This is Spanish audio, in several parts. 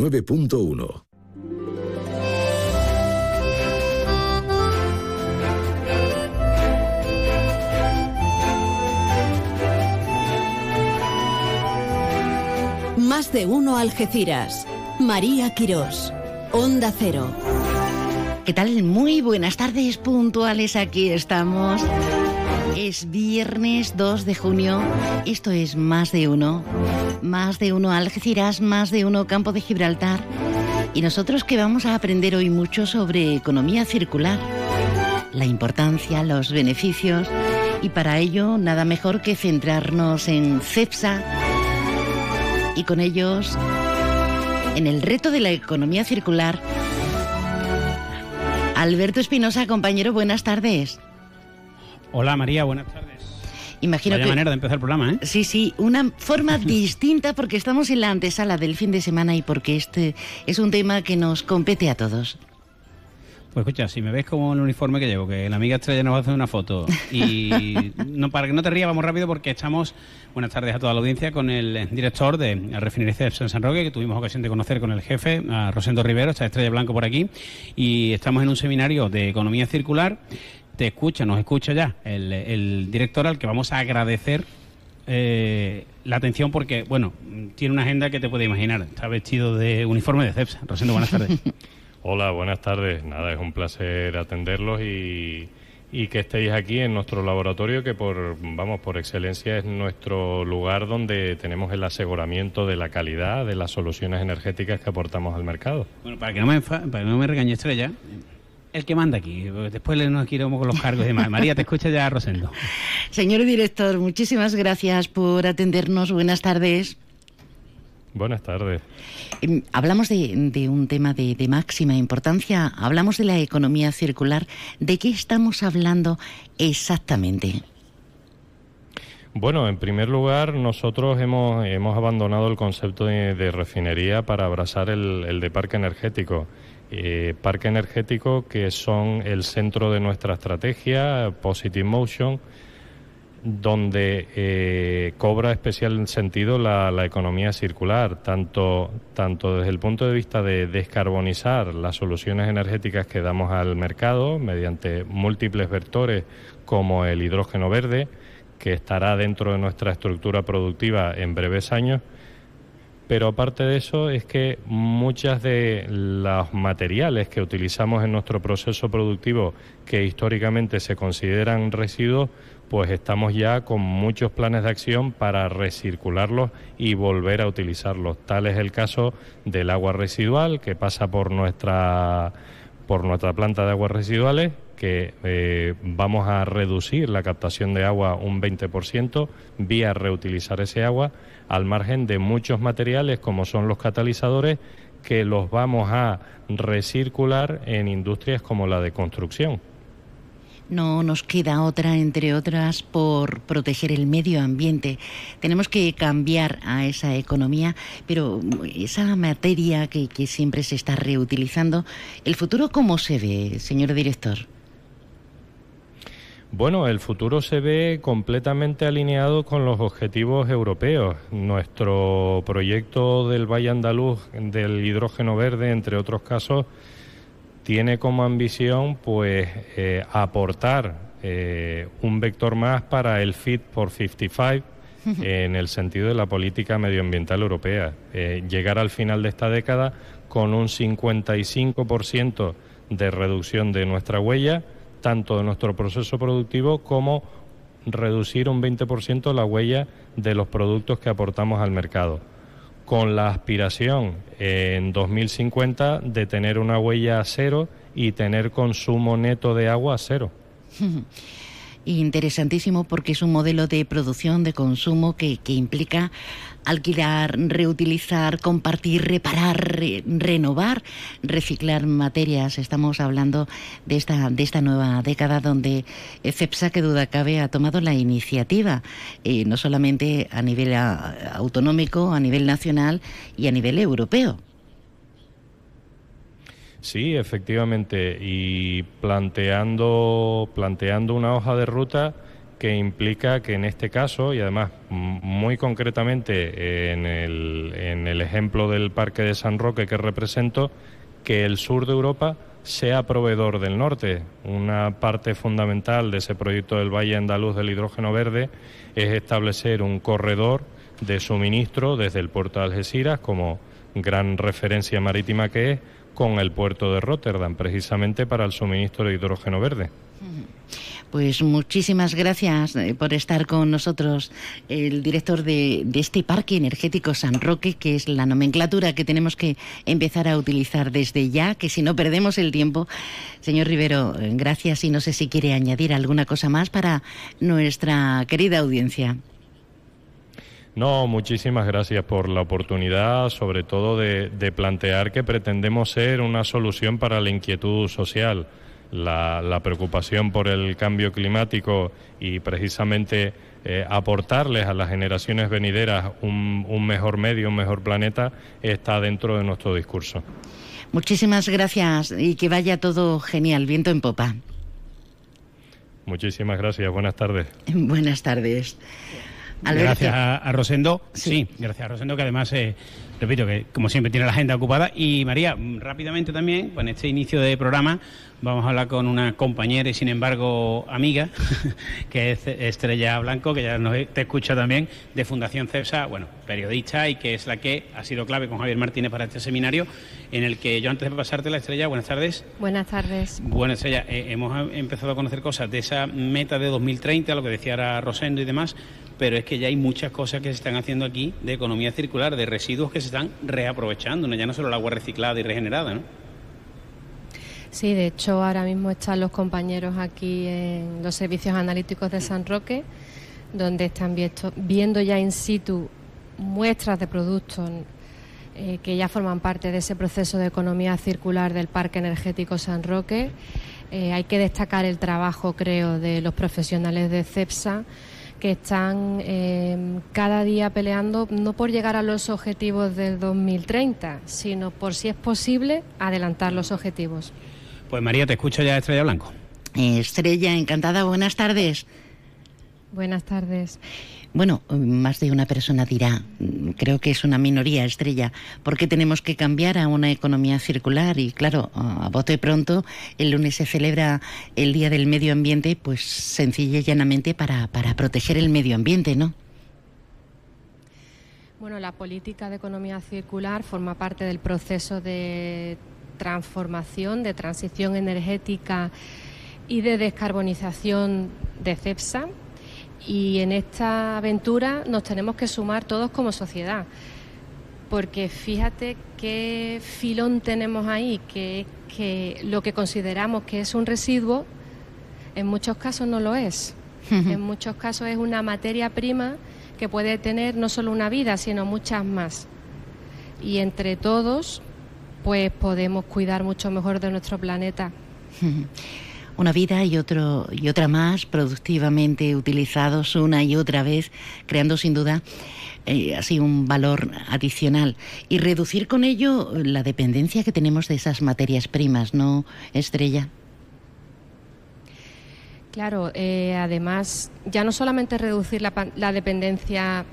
9.1 Más de uno Algeciras. María Quirós. Onda Cero. ¿Qué tal? Muy buenas tardes puntuales. Aquí estamos. Es viernes 2 de junio. Esto es Más de uno. Más de uno Algeciras, más de uno Campo de Gibraltar. Y nosotros que vamos a aprender hoy mucho sobre economía circular. La importancia, los beneficios. Y para ello, nada mejor que centrarnos en CEPSA y con ellos en el reto de la economía circular. Alberto Espinosa, compañero, buenas tardes. Hola María, buenas tardes. Imagino Vaya que manera de empezar el programa, ¿eh? Sí, sí, una forma distinta porque estamos en la antesala del fin de semana y porque este es un tema que nos compete a todos. Pues escucha, si me ves como el uniforme que llevo, que la amiga Estrella nos va a hacer una foto y no para que no te rías, vamos rápido porque estamos, buenas tardes a toda la audiencia, con el director de la refinería en San Roque, que tuvimos ocasión de conocer con el jefe, a Rosendo Rivero, está Estrella Blanco por aquí, y estamos en un seminario de economía circular. Te escucha, nos escucha ya el, el director al que vamos a agradecer eh, la atención porque, bueno, tiene una agenda que te puedes imaginar. Está vestido de uniforme de CEPS. Rosendo, buenas tardes. Hola, buenas tardes. Nada, es un placer atenderlos y, y que estéis aquí en nuestro laboratorio, que por vamos por excelencia es nuestro lugar donde tenemos el aseguramiento de la calidad de las soluciones energéticas que aportamos al mercado. Bueno, para que no me, para que no me regañe Estrella, el que manda aquí. Después le nos quiremos con los cargos y demás. María, te escucha ya Rosendo. Señor director, muchísimas gracias por atendernos. Buenas tardes. Buenas tardes. Em, Hablamos de, de un tema de, de máxima importancia, hablamos de la economía circular. ¿De qué estamos hablando exactamente? Bueno, en primer lugar, nosotros hemos, hemos abandonado el concepto de, de refinería para abrazar el, el de parque energético. Eh, parque energético que son el centro de nuestra estrategia, Positive Motion, donde eh, cobra especial sentido la, la economía circular, tanto, tanto desde el punto de vista de descarbonizar las soluciones energéticas que damos al mercado mediante múltiples vectores como el hidrógeno verde, que estará dentro de nuestra estructura productiva en breves años, pero aparte de eso es que muchas de los materiales que utilizamos en nuestro proceso productivo que históricamente se consideran residuos, pues estamos ya con muchos planes de acción para recircularlos y volver a utilizarlos. Tal es el caso del agua residual que pasa por nuestra por nuestra planta de aguas residuales que eh, vamos a reducir la captación de agua un 20% vía reutilizar ese agua al margen de muchos materiales como son los catalizadores que los vamos a recircular en industrias como la de construcción. No nos queda otra, entre otras, por proteger el medio ambiente. Tenemos que cambiar a esa economía, pero esa materia que, que siempre se está reutilizando, ¿el futuro cómo se ve, señor director? Bueno, el futuro se ve completamente alineado con los objetivos europeos. Nuestro proyecto del Valle Andaluz del hidrógeno verde, entre otros casos, tiene como ambición pues eh, aportar eh, un vector más para el Fit for 55 en el sentido de la política medioambiental europea. Eh, llegar al final de esta década con un 55% de reducción de nuestra huella, tanto de nuestro proceso productivo como reducir un 20% la huella de los productos que aportamos al mercado con la aspiración en 2050 de tener una huella a cero y tener consumo neto de agua a cero. Interesantísimo porque es un modelo de producción, de consumo que, que implica alquilar, reutilizar, compartir, reparar, re- renovar, reciclar materias. Estamos hablando de esta, de esta nueva década donde CEPSA, que duda cabe, ha tomado la iniciativa, eh, no solamente a nivel autonómico, a nivel nacional y a nivel europeo. Sí, efectivamente, y planteando, planteando una hoja de ruta que implica que en este caso, y además muy concretamente en el, en el ejemplo del Parque de San Roque que represento, que el sur de Europa sea proveedor del norte. Una parte fundamental de ese proyecto del Valle Andaluz del Hidrógeno Verde es establecer un corredor de suministro desde el puerto de Algeciras como gran referencia marítima que es con el puerto de Rotterdam, precisamente para el suministro de hidrógeno verde. Pues muchísimas gracias eh, por estar con nosotros, el director de, este parque energético San Roque, que es la nomenclatura que tenemos que empezar a utilizar desde ya, que si no perdemos el tiempo. Señor Rivero, eh, gracias y no sé si quiere añadir alguna cosa más para nuestra querida audiencia. No, muchísimas gracias por la oportunidad, sobre todo de plantear que pretendemos ser una solución para la inquietud social la, preocupación por el cambio climático y precisamente eh, aportarles a las generaciones venideras un, un mejor medio, un mejor planeta, está dentro de nuestro discurso. Muchísimas gracias y que vaya todo genial, viento en popa. Muchísimas gracias, buenas tardes. Buenas tardes. Gracias a, Rosendo. Sí. gracias a Rosendo, que además, eh, repito, que como siempre tiene la agenda ocupada. Y María, rápidamente también, en este inicio de programa, vamos a hablar con una compañera y sin embargo amiga, que es Estrella Blanco, que ya nos te escucha también, de Fundación CEPSA, bueno, periodista y que es la que ha sido clave con Javier Martínez para este seminario, en el que yo antes de pasarte la Estrella, buenas tardes. Buenas tardes. Bueno, Estrella, eh, hemos empezado a conocer cosas de esa meta de 2030, lo que decía ahora Rosendo y demás, pero es que ya hay muchas cosas que se están haciendo aquí de economía circular, de residuos que se están reaprovechando, ya no solo el agua reciclada y regenerada, ¿no? Sí, de hecho ahora mismo están los compañeros aquí en los servicios analíticos de San Roque, donde están viendo ya in situ muestras de productos eh, que ya forman parte de ese proceso de economía circular del Parque Energético San Roque. Eh, hay que destacar el trabajo, creo, de los profesionales de CEPSA que están eh, cada día peleando no por llegar a los objetivos del 2030, sino por si es posible adelantar los objetivos. Pues María, te escucho ya Estrella Blanco. Estrella, encantada, buenas tardes. Buenas tardes. Bueno, más de una persona dirá, creo que es una minoría estrella, ¿por qué tenemos que cambiar a una economía circular? Y claro, a bote pronto, el lunes se celebra el Día del Medio Ambiente, pues sencilla y llanamente para, para proteger el medio ambiente, ¿no? Bueno, la política de economía circular forma parte del proceso de transformación, de transición energética y de descarbonización de CEPSA. Y en esta aventura nos tenemos que sumar todos como sociedad, porque fíjate qué filón tenemos ahí, que, que lo que consideramos que es un residuo, en muchos casos no lo es. En muchos casos es una materia prima que puede tener no solo una vida, sino muchas más. Y entre todos pues podemos cuidar mucho mejor de nuestro planeta. Una vida y, otro, y otra más productivamente utilizados una y otra vez, creando sin duda eh, así un valor adicional y reducir con ello la dependencia que tenemos de esas materias primas, ¿no, Estrella? Claro, eh, además, ya no solamente reducir la, la dependencia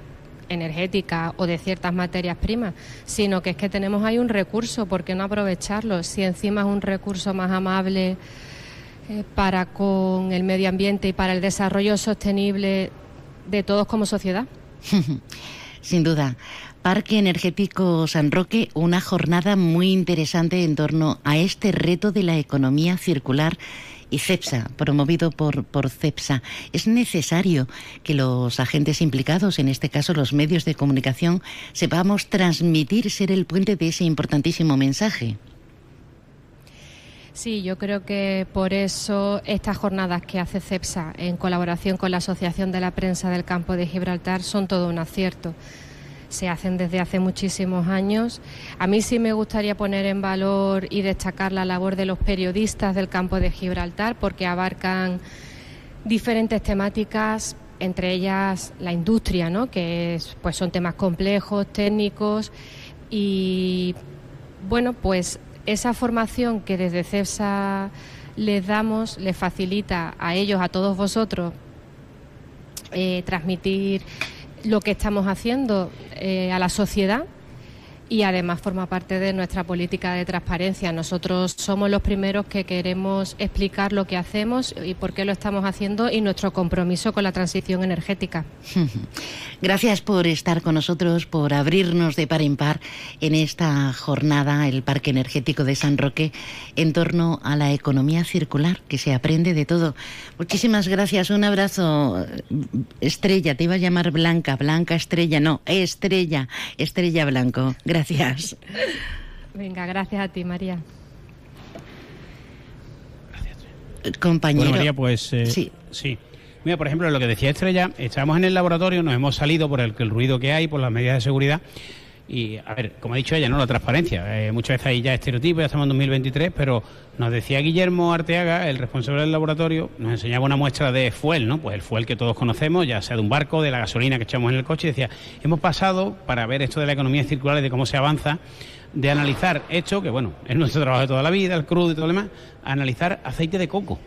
energética o de ciertas materias primas, sino que es que tenemos ahí un recurso, ¿por qué no aprovecharlo? Si encima es un recurso más amable para con el medio ambiente y para el desarrollo sostenible de todos como sociedad. Sin duda. Parque Energético San Roque, una jornada muy interesante en torno a este reto de la economía circular y CEPSA, promovido por, por CEPSA. Es necesario que los agentes implicados, en este caso los medios de comunicación, sepamos transmitir, ser el puente de ese importantísimo mensaje. Sí, yo creo que por eso estas jornadas que hace CEPSA en colaboración con la Asociación de la Prensa del Campo de Gibraltar son todo un acierto se hacen desde hace muchísimos años. A mí sí me gustaría poner en valor y destacar la labor de los periodistas del campo de Gibraltar porque abarcan diferentes temáticas, entre ellas la industria, ¿no? que pues son temas complejos, técnicos y bueno, pues esa formación que desde CEPSA les damos les facilita a ellos, a todos vosotros, eh, transmitir lo que estamos haciendo eh, a la sociedad y además forma parte de nuestra política de transparencia. Nosotros somos los primeros que queremos explicar lo que hacemos y por qué lo estamos haciendo y nuestro compromiso con la transición energética. Gracias por estar con nosotros, por abrirnos de par en par en esta jornada, el Parque Energético de San Roque, en torno a la economía circular, que se aprende de todo. Muchísimas gracias, un abrazo. Estrella, te iba a llamar Blanca, Blanca Estrella, no, Estrella, Estrella Blanco. Venga, gracias a ti, María. Gracias. Compañero. Bueno, María, pues eh, sí. sí. Mira, por ejemplo, lo que decía Estrella, estábamos en el laboratorio, nos hemos salido por el, el ruido que hay, por las medidas de seguridad. Y, a ver, como ha dicho ella, ¿no? La transparencia. Eh, muchas veces hay ya estereotipos, ya estamos en 2023, pero nos decía Guillermo Arteaga, el responsable del laboratorio, nos enseñaba una muestra de fuel, ¿no? Pues el fuel que todos conocemos, ya sea de un barco, de la gasolina que echamos en el coche, y decía, hemos pasado, para ver esto de la economía circular y de cómo se avanza, de analizar hecho, que bueno, es nuestro trabajo de toda la vida, el crudo y todo lo demás, analizar aceite de coco.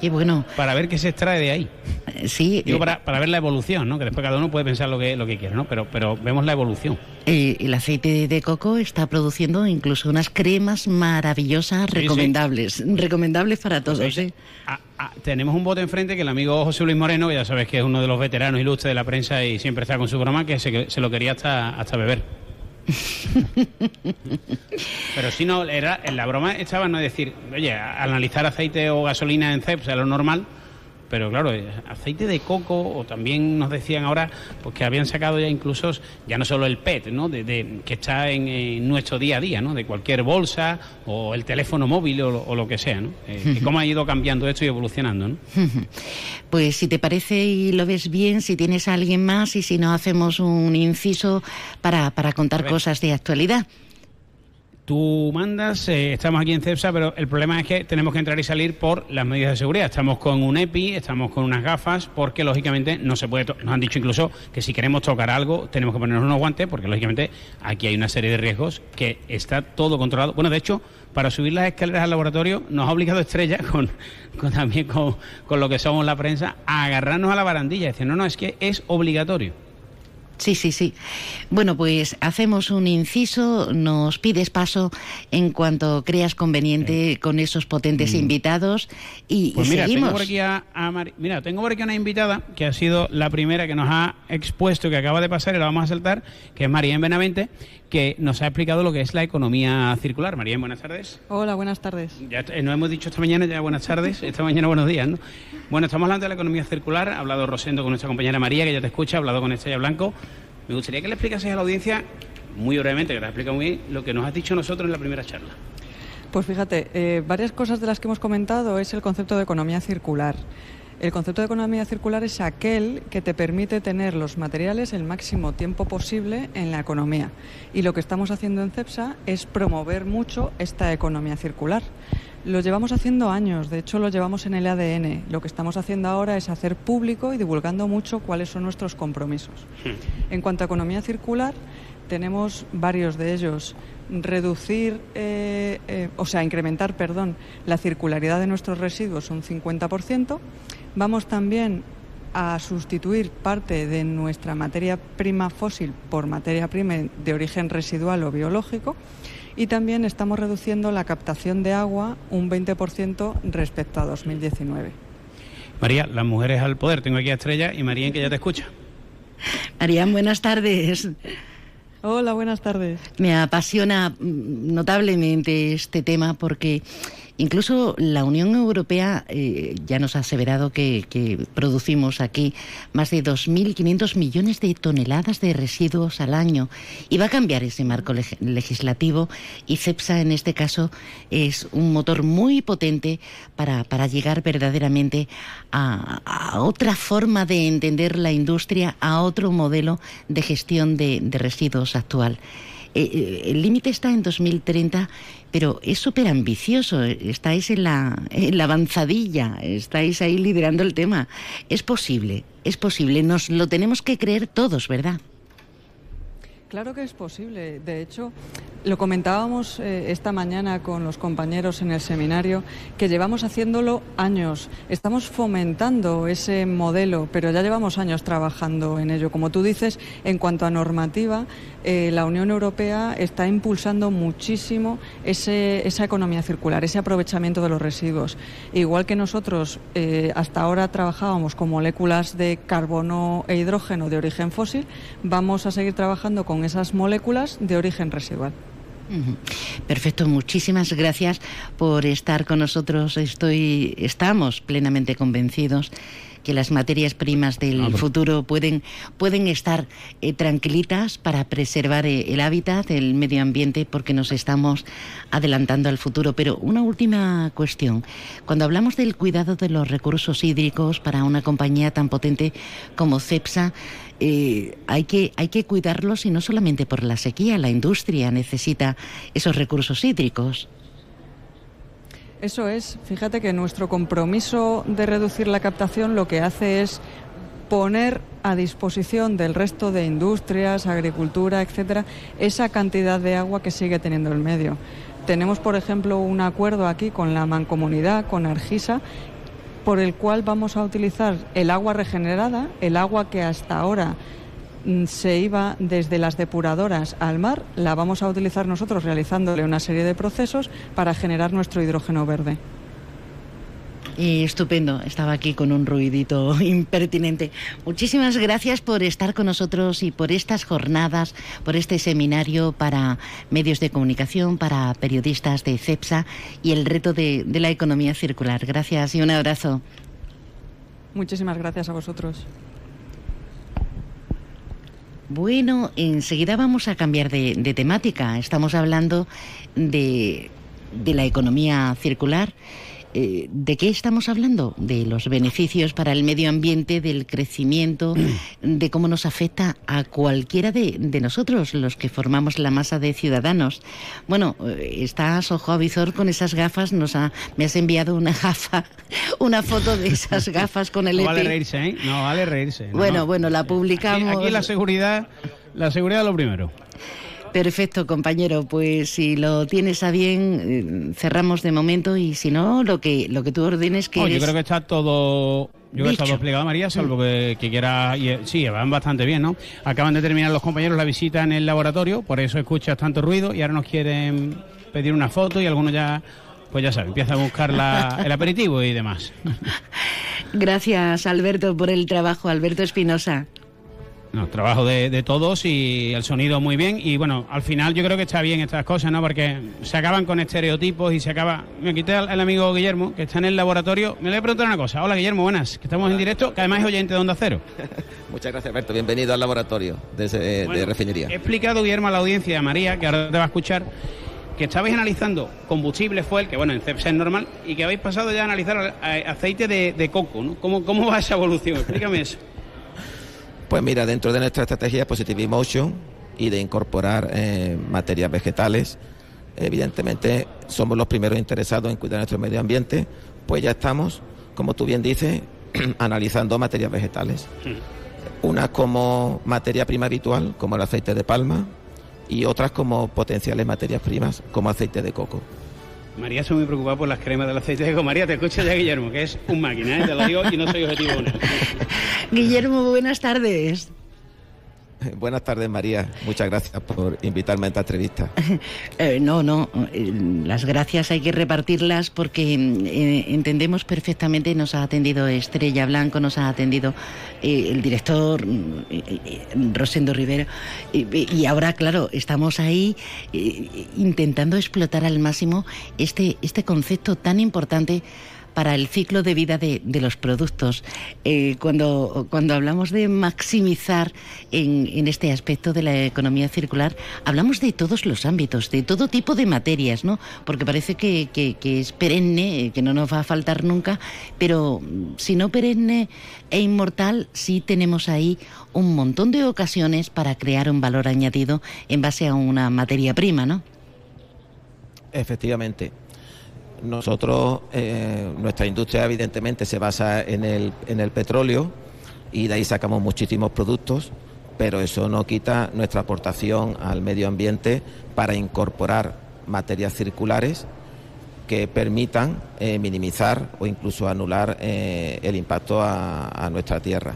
Qué bueno. Para ver qué se extrae de ahí. Sí. Digo, para, para, ver la evolución, ¿no? Que después cada uno puede pensar lo que, lo que quiera, ¿no? Pero, pero vemos la evolución. Eh, el aceite de coco está produciendo incluso unas cremas maravillosas, sí, recomendables. Sí. Recomendables para todos, pues, ¿eh? a, a, tenemos un bote enfrente que el amigo José Luis Moreno, que ya sabes que es uno de los veteranos ilustres de la prensa y siempre está con su broma, que se, se lo quería hasta, hasta beber. Pero si no, era, en la broma estaba no decir, oye, analizar aceite o gasolina en CEP, sea lo normal, pero claro, eh, aceite de coco, o también nos decían ahora pues que habían sacado ya incluso, ya no solo el PET, ¿no? De, de que está en, en, nuestro día a día, ¿no? De cualquier bolsa o el teléfono móvil o, o lo que sea, ¿no? Eh, cómo ha ido cambiando esto y evolucionando, ¿no? Pues si te parece y lo ves bien, si tienes a alguien más y si no hacemos un inciso para, para contar cosas de actualidad. Tú mandas, eh, estamos aquí en CEPSA, pero el problema es que tenemos que entrar y salir por las medidas de seguridad. Estamos con un EPI, estamos con unas gafas, porque lógicamente no se puede. Nos han dicho incluso que si queremos tocar algo, tenemos que ponernos unos guantes, porque lógicamente aquí hay una serie de riesgos que está todo controlado. Bueno, de hecho, para subir las escaleras al laboratorio nos ha obligado Estrella, con, también con, con, lo que somos la prensa, a agarrarnos a la barandilla. Decir, no, no, es que es obligatorio. Sí, sí, sí. Bueno, pues hacemos un inciso, nos pides paso en cuanto creas conveniente eh. con esos potentes mm. invitados y, pues y mira, seguimos. Tengo por aquí a, a. Mira, tengo por aquí una invitada que ha sido la primera que nos ha expuesto, que acaba de pasar y la vamos a saltar, que es María Benavente, que nos ha explicado lo que es la economía circular. María, buenas tardes. Hola, buenas tardes. Ya eh, nos hemos dicho esta mañana ya buenas tardes, esta mañana buenos días, ¿no? Bueno, estamos hablando de la economía circular, ha hablado Rosendo con nuestra compañera María, que ya te escucha, ha hablado con Estrella Blanco. Me gustaría que le explicases a la audiencia, muy brevemente, que te explica muy bien, lo que nos has dicho nosotros en la primera charla. Pues fíjate, eh, varias cosas de las que hemos comentado es el concepto de economía circular. El concepto de economía circular es aquel que te permite tener los materiales el máximo tiempo posible en la economía. Y lo que estamos haciendo en CEPSA es promover mucho esta economía circular. Lo llevamos haciendo años, de hecho lo llevamos en el ADN. Lo que estamos haciendo ahora es hacer público y divulgando mucho cuáles son nuestros compromisos. En cuanto a economía circular, tenemos varios de ellos. Reducir, eh, eh, o sea, incrementar, perdón, la circularidad de nuestros residuos un 50%. Vamos también a sustituir parte de nuestra materia prima fósil por materia prima de origen residual o biológico y también estamos reduciendo la captación de agua un 20% respecto a 2019. María, las mujeres al poder. Tengo aquí a Estrella y María, que ya te escucha. María, buenas tardes. Hola, buenas tardes. Me apasiona notablemente este tema porque Incluso la Unión Europea eh, ya nos ha aseverado que, producimos aquí más de 2.500 millones de toneladas de residuos al año y va a cambiar ese marco leg legislativo y CEPSA en este caso es un motor muy potente para, llegar verdaderamente a, otra forma de entender la industria, a otro modelo de gestión de, residuos actual. Eh, el límite está en 2030, pero es súper ambicioso. Estáis en la, en la avanzadilla, estáis ahí liderando el tema. Es posible, es posible. Nos lo tenemos que creer todos, ¿verdad? Claro que es posible. De hecho, lo comentábamos eh, esta mañana con los compañeros en el seminario, que llevamos haciéndolo años. Estamos fomentando ese modelo, pero ya llevamos años trabajando en ello. Como tú dices, en cuanto a normativa, eh, la Unión Europea está impulsando muchísimo esa economía circular, ese aprovechamiento de los residuos. Igual que nosotros eh, hasta ahora trabajábamos con moléculas de carbono e hidrógeno de origen fósil, vamos a seguir trabajando con esas moléculas de origen residual. Perfecto, muchísimas gracias por estar con nosotros. Estoy, estamos plenamente convencidos que las materias primas del futuro pueden, pueden estar eh, tranquilitas para preservar eh, el hábitat, el medio ambiente, porque nos estamos adelantando al futuro. Pero una última cuestión. Cuando hablamos del cuidado de los recursos hídricos para una compañía tan potente como CEPSA, eh, hay, que, hay que cuidarlos y no solamente por la sequía, la industria necesita esos recursos hídricos. Eso es, fíjate que nuestro compromiso de reducir la captación lo que hace es poner a disposición del resto de industrias, agricultura, etcétera, esa cantidad de agua que sigue teniendo el medio. Tenemos, por ejemplo, un acuerdo aquí con la mancomunidad, con Argisa, por el cual vamos a utilizar el agua regenerada, el agua que hasta ahora Mm, se iba desde las depuradoras al mar, la vamos a utilizar nosotros realizándole una serie de procesos para generar nuestro hidrógeno verde. Y estupendo, estaba aquí con un ruidito impertinente. Muchísimas gracias por estar con nosotros y por estas jornadas, por este seminario para medios de comunicación, para periodistas de CEPSA y el reto de, de la economía circular. Gracias y un abrazo. Muchísimas gracias a vosotros. Bueno, enseguida vamos a cambiar de, temática. Estamos hablando de, de la economía circular eh, ¿de qué estamos hablando? De los beneficios para el medio ambiente, del crecimiento, de cómo nos afecta a cualquiera de, nosotros, los que formamos la masa de ciudadanos. Bueno, eh, estás ojo a visor con esas gafas, nos ha, me has enviado una gafa, una foto de esas gafas con el No vale reírse, ¿eh? No vale reírse. bueno, bueno, la publicamos. aquí la seguridad, la seguridad lo primero. Perfecto, compañero. Pues si lo tienes a bien, eh, cerramos de momento y si no, lo que lo que tú ordenes que. Yo creo que está todo. Yo creo que está todo explicado, María, salvo que, quiera. Eh, sí, van bastante bien, ¿no? Acaban de terminar los compañeros la visita en el laboratorio, por eso escuchas tanto ruido y ahora nos quieren pedir una foto y algunos ya. Pues ya saben, empieza a buscar el aperitivo y demás. Gracias, Alberto, por el trabajo. Alberto Espinosa. No, trabajo de, todos y el sonido muy bien. Y bueno, al final yo creo que está bien estas cosas, ¿no? Porque se acaban con estereotipos y se acaba. Me quité al, amigo Guillermo, que está en el laboratorio. Me le voy a preguntar una cosa. Hola, Guillermo, buenas. Que estamos en directo, que además es oyente de Onda Cero. Muchas gracias, Alberto. Bienvenido al laboratorio de, refinería. He explicado, Guillermo, a la audiencia, a María, que ahora te va a escuchar, que estabais analizando combustible fuel, que bueno, en CEPSA es normal, y que habéis pasado ya a analizar aceite de, de coco, ¿no? ¿Cómo, ¿Cómo va esa evolución? Explícame eso. Pues mira, dentro de nuestra estrategia Positive Emotion y de incorporar eh, materias vegetales, evidentemente somos los primeros interesados en cuidar nuestro medio ambiente, pues ya estamos, como tú bien dices, analizando materias vegetales. Unas como materia prima habitual, como el aceite de palma, y otras como potenciales materias primas, como aceite de coco. María se muy preocupada por las cremas del aceite coco. María, te escucha ya Guillermo, que es un máquina, ¿eh? te lo digo y no soy objetivo Guillermo, buenas tardes. Buenas tardes, María. Muchas gracias por invitarme a esta entrevista. Eh, no, no. Eh, las gracias hay que repartirlas porque eh, entendemos perfectamente. Nos ha atendido Estrella Blanco, nos ha atendido el director Rosendo Rivera. y ahora, claro, estamos ahí intentando explotar al máximo este, este concepto tan importante para el ciclo de vida de, los productos. Eh, cuando, cuando hablamos de maximizar en, este aspecto de la economía circular, hablamos de todos los ámbitos, de todo tipo de materias, ¿no? Porque parece que, es perenne, que no nos va a faltar nunca, pero si no perenne e inmortal, sí tenemos ahí un montón de ocasiones para crear un valor añadido en base a una materia prima, ¿no? Efectivamente. Nosotros, eh, nuestra industria evidentemente se basa en el, en el petróleo y de ahí sacamos muchísimos productos, pero eso no quita nuestra aportación al medio ambiente para incorporar materias circulares que permitan eh, minimizar o incluso anular eh, el impacto a, nuestra tierra.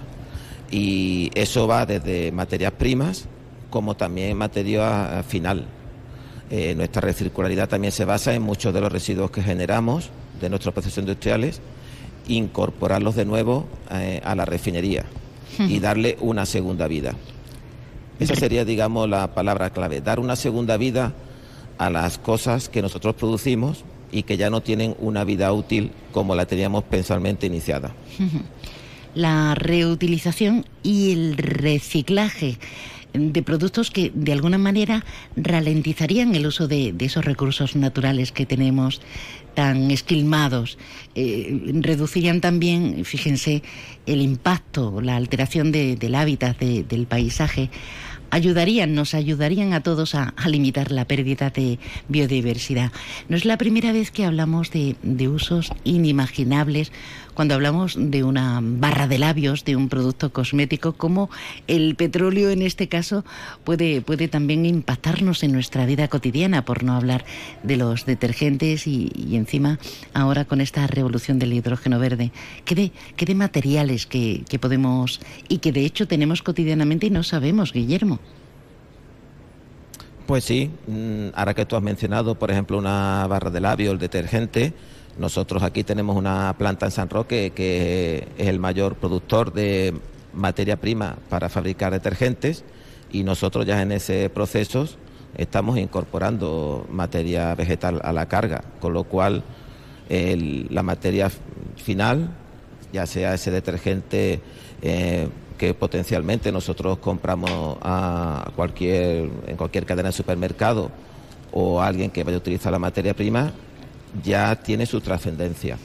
Y eso va desde materias primas como también materia final. Eh, nuestra recircularidad también se basa en muchos de los residuos que generamos de nuestros procesos industriales, incorporarlos de nuevo a la refinería y darle una segunda vida. Esa sería, digamos, la palabra clave, dar una segunda vida a las cosas que nosotros producimos y que ya no tienen una vida útil como la teníamos pensalmente iniciada. La reutilización y el reciclaje de productos que de alguna manera ralentizarían el uso de, esos recursos naturales que tenemos tan esquilmados. Eh, reducirían también, fíjense, el impacto, la alteración del hábitat del paisaje ayudarían, nos ayudarían a todos a, limitar la pérdida de biodiversidad. No es la primera vez que hablamos de, de usos inimaginables cuando hablamos de una barra de labios, de un producto cosmético, como el petróleo en este caso puede, puede también impactarnos en nuestra vida cotidiana, por no hablar de los detergentes y, encima ahora con esta revolución del hidrógeno verde. ¿Qué de, qué de materiales que, que podemos y que de hecho tenemos cotidianamente y no sabemos, Guillermo? Pues sí, mm, ahora que tú has mencionado, por ejemplo, una barra de labio, el detergente, nosotros aquí tenemos una planta en San Roque que es el mayor productor de materia prima para fabricar detergentes y nosotros ya en ese proceso estamos incorporando materia vegetal a la carga, con lo cual la materia final, ya sea ese detergente eh, que potencialmente nosotros compramos a cualquier, en cualquier cadena de supermercado o alguien que vaya a utilizar la materia prima, ya tiene su trascendencia.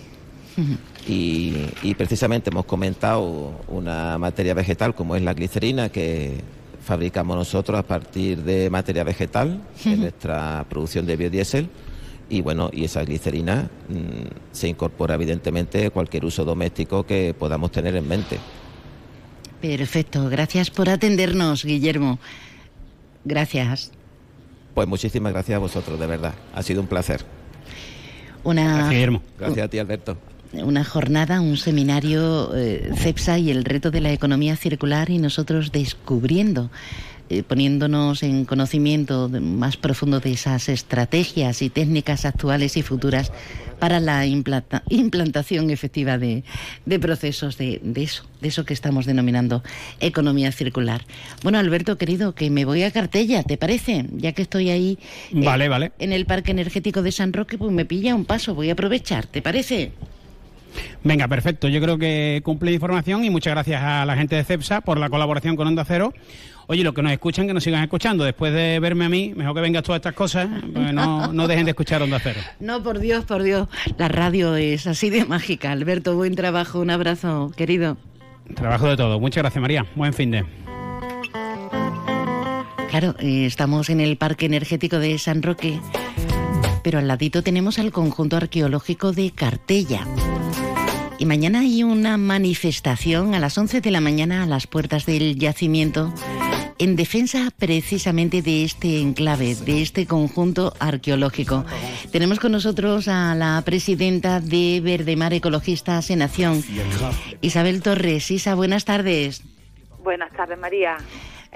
y, precisamente hemos comentado una materia vegetal como es la glicerina que fabricamos nosotros a partir de materia vegetal en nuestra producción de biodiesel y bueno, y esa glicerina mm, se incorpora evidentemente a cualquier uso doméstico que podamos tener en mente. Perfecto, gracias por atendernos, Guillermo. Gracias. Pues muchísimas gracias a vosotros, de verdad. Ha sido un placer. Una, Gracias, a ti, Alberto. Una jornada, un seminario eh, CEPSA y el reto de la economía circular y nosotros descubriendo eh, poniéndonos en conocimiento más profundo de esas estrategias y técnicas actuales y futuras para la implantación efectiva de, procesos de, eso, de eso que estamos denominando economía circular. Bueno, Alberto, querido, que me voy a Cartella, ¿te parece? Ya que estoy ahí eh, vale, vale. en el Parque Energético de San Roque, pues me pilla un paso, voy a aprovechar, ¿te parece? Venga, perfecto. Yo creo que cumple información y muchas gracias a la gente de CEPSA por la colaboración con Onda Cero. Oye, los que nos escuchan, que nos sigan escuchando. Después de verme a mí, mejor que vengas todas estas cosas, pues no, no dejen de escuchar Onda Cero. No, por Dios, por Dios. La radio es así de mágica. Alberto, buen trabajo. Un abrazo, querido. Trabajo de todo. Muchas gracias, María. Buen fin de. Claro, eh, estamos en el Parque Energético de San Roque, pero al ladito tenemos el conjunto arqueológico de Cartella. Y mañana hay una manifestación a las 11 de la mañana a las puertas del yacimiento en defensa precisamente de este enclave, de este conjunto arqueológico. Tenemos con nosotros a la presidenta de Verdemar Ecologistas en Acción, Isabel Torres. Isa, buenas tardes. Buenas tardes, María.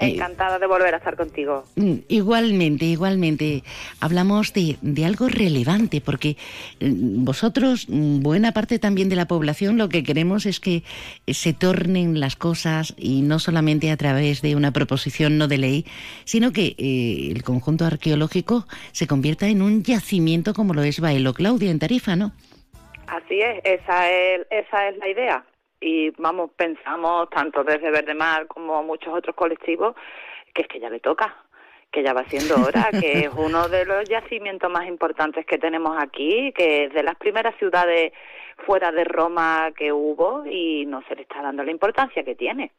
Eh, Encantada de volver a estar contigo. Mm, igualmente, igualmente. Hablamos de, de, algo relevante, porque mm, vosotros, mm, buena parte también de la población, lo que queremos es que se tornen las cosas y no solamente a través de una proposición no de ley, sino que eh, el conjunto arqueológico se convierta en un yacimiento como lo es Baelo Claudia en Tarifa, ¿no? Así es, esa es, esa es la idea y vamos, pensamos tanto desde Verdemar como muchos otros colectivos que es que ya le toca, que ya va siendo hora, que es uno de los yacimientos más importantes que tenemos aquí, que es de las primeras ciudades fuera de Roma que hubo y no se le está dando la importancia que tiene.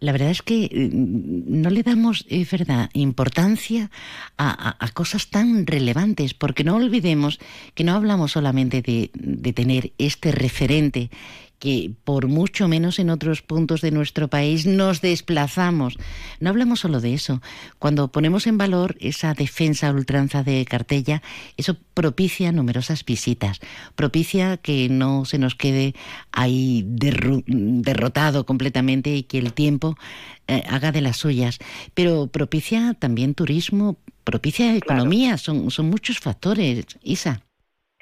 La verdad es que mm, no le damos, es verdad, importancia a, cosas tan relevantes, porque no olvidemos que no hablamos solamente de, de tener este referente que por mucho menos en otros puntos de nuestro país nos desplazamos. No hablamos solo de eso. Cuando ponemos en valor esa defensa ultranza de Cartella, eso propicia numerosas visitas, propicia que no se nos quede ahí derrotado completamente y que el tiempo eh, haga de las suyas, pero propicia también turismo, propicia economía, son, son muchos factores, Isa.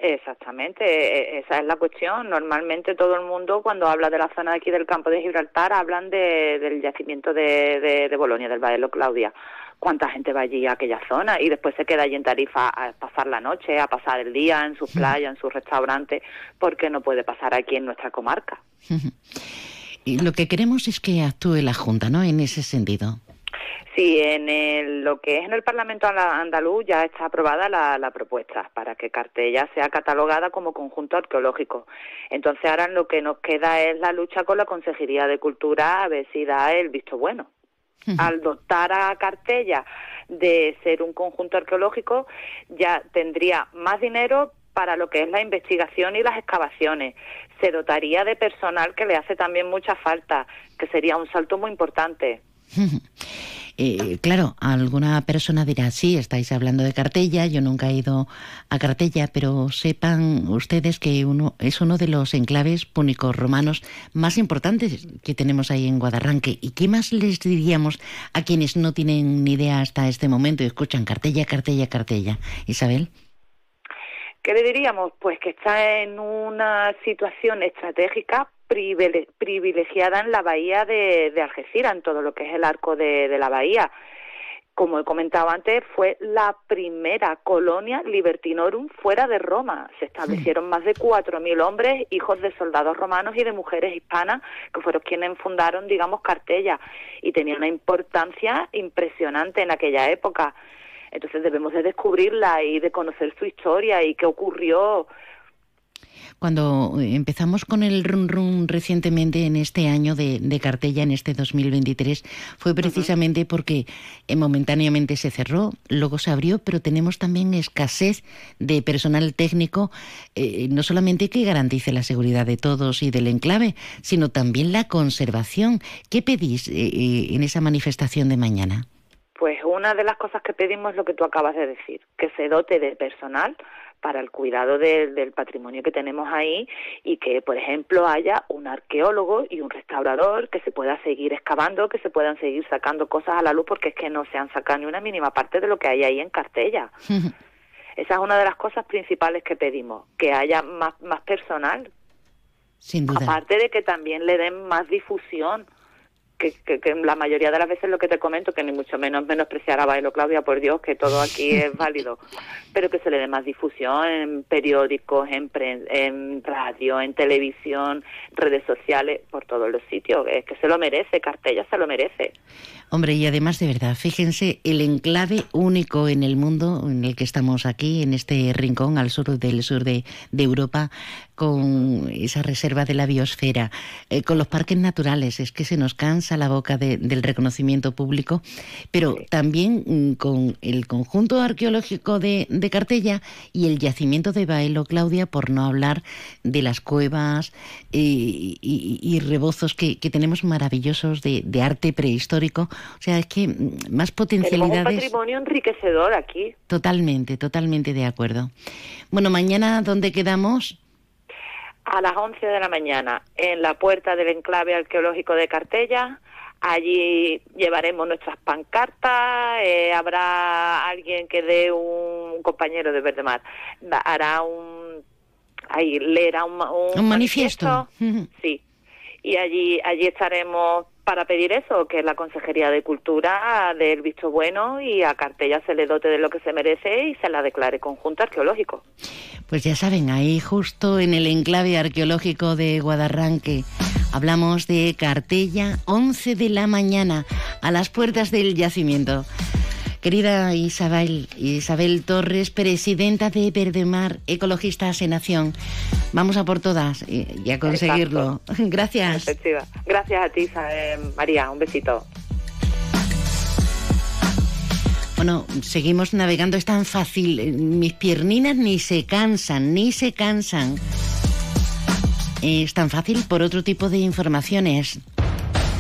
Exactamente, e, e, esa es la cuestión. Normalmente todo el mundo cuando habla de la zona de aquí del campo de Gibraltar hablan del yacimiento de, de, Bolonia, del Baelo Claudia. ¿Cuánta gente va allí a aquella zona? Y después se queda allí en Tarifa a pasar la noche, a pasar el día en sus playas, en sus restaurantes, porque no puede pasar aquí en nuestra comarca. Y lo que queremos es que actúe la Junta, ¿no? En ese sentido. Sí, en lo que es en el Parlamento andaluz ya está aprobada la, propuesta para que Cartella sea catalogada como conjunto arqueológico. Entonces ahora lo que nos queda es la lucha con la Consejería de Cultura a ver si da el visto bueno. Al dotar a Cartella de ser un conjunto arqueológico ya tendría más dinero para lo que es la investigación y las excavaciones. Se dotaría de personal que le hace también mucha falta, que sería un salto muy importante. Eh, claro, alguna persona dirá, sí, estáis hablando de Cartella, yo nunca he ido a Cartella, pero sepan ustedes que uno es uno de los enclaves púnicos romanos más importantes que tenemos ahí en Guadarranque. ¿Y qué más les diríamos a quienes no tienen ni idea hasta este momento y escuchan Cartella, Cartella, Cartella? Isabel. ¿Qué le diríamos? Pues que está en una situación estratégica privilegiada en la bahía de, Algeciras, en todo lo que es el arco de, la bahía. Como he comentado antes, fue la primera colonia libertinorum fuera de Roma. Se establecieron más de 4.000 hombres, hijos de soldados romanos y de mujeres hispanas, que fueron quienes fundaron, digamos, Cartella. Y tenía una importancia impresionante en aquella época. Entonces debemos de descubrirla y de conocer su historia y qué ocurrió cuando empezamos con el run run recientemente en este año de, Cartella, en este 2023, fue precisamente porque eh, momentáneamente se cerró, luego se abrió, pero tenemos también escasez de personal técnico, eh, no solamente que garantice la seguridad de todos y del enclave, sino también la conservación. ¿Qué pedís eh, en esa manifestación de mañana? Pues una de las cosas que pedimos es lo que tú acabas de decir, que se dote de personal para el cuidado del patrimonio que tenemos ahí y que, por ejemplo, haya un arqueólogo y un restaurador que se pueda seguir excavando, que se puedan seguir sacando cosas a la luz porque es que no se han sacado ni una mínima parte de lo que hay ahí en Cartella. Esa es una de las cosas principales que pedimos, que haya más, más personal. Sin duda. Aparte de que también le den más difusión que, la mayoría de las veces lo que te comento, que ni mucho menos menospreciar a Bailo Claudia, por Dios, que todo aquí es válido, pero que se le dé más difusión en periódicos, en, en radio, en televisión, redes sociales, por todos los sitios. Es que se lo merece, Cartella se lo merece. Hombre, y además de verdad, fíjense, el enclave único en el mundo en el que estamos aquí, en este rincón al sur del sur de, Europa, con esa reserva de la biosfera, eh, con los parques naturales, es que se nos cansa la boca del reconocimiento público, pero también mm, con el conjunto arqueológico de, Cartella y el yacimiento de Baelo, Claudia, por no hablar de las cuevas eh, y, rebozos que, tenemos maravillosos de arte prehistórico o sea, es que mm, más potencialidades. Tenemos un patrimonio enriquecedor aquí. Totalmente, totalmente de acuerdo. Bueno, mañana, ¿dónde quedamos? A las 11 de la mañana, en la puerta del enclave arqueológico de Cartella. Allí llevaremos nuestras pancartas, eh, habrá alguien que dé un, compañero de Verdemar, hará un, ahí leerá un, un, manifiesto. Sí, y allí allí estaremos para pedir eso, que la Consejería de Cultura dé el visto bueno y a Cartella se le dote de lo que se merece y se la declare conjunto arqueológico. Pues ya saben, ahí justo en el enclave arqueológico de Guadarranque hablamos de Cartella, 11 de la mañana, a las puertas del yacimiento. Querida Isabel, Isabel Torres, presidenta de Verdemar, Ecologistas en Acción. Vamos a por todas y, a conseguirlo. Gracias. Gracias a ti, María. Un besito. Bueno, seguimos navegando, es tan fácil. Mis pierninas ni se cansan, ni se cansan. es tan fácil por otro tipo de informaciones.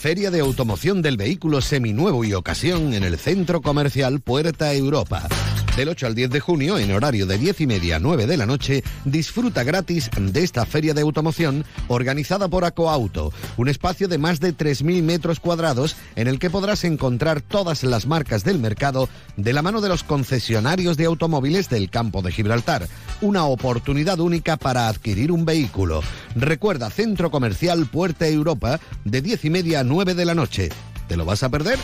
Feria de Automoción del Vehículo Seminuevo y Ocasión en el Centro Comercial Puerta Europa. Del 8 al 10 de junio, en horario de 10 y media a 9 de la noche, disfruta gratis de esta feria de automoción organizada por Acoauto, un espacio de más de 3.000 metros cuadrados en el que podrás encontrar todas las marcas del mercado de la mano de los concesionarios de automóviles del campo de Gibraltar. Una oportunidad única para adquirir un vehículo. Recuerda, Centro Comercial Puerta Europa, de 10 y media a 9 de la noche. ¿Te lo vas a perder?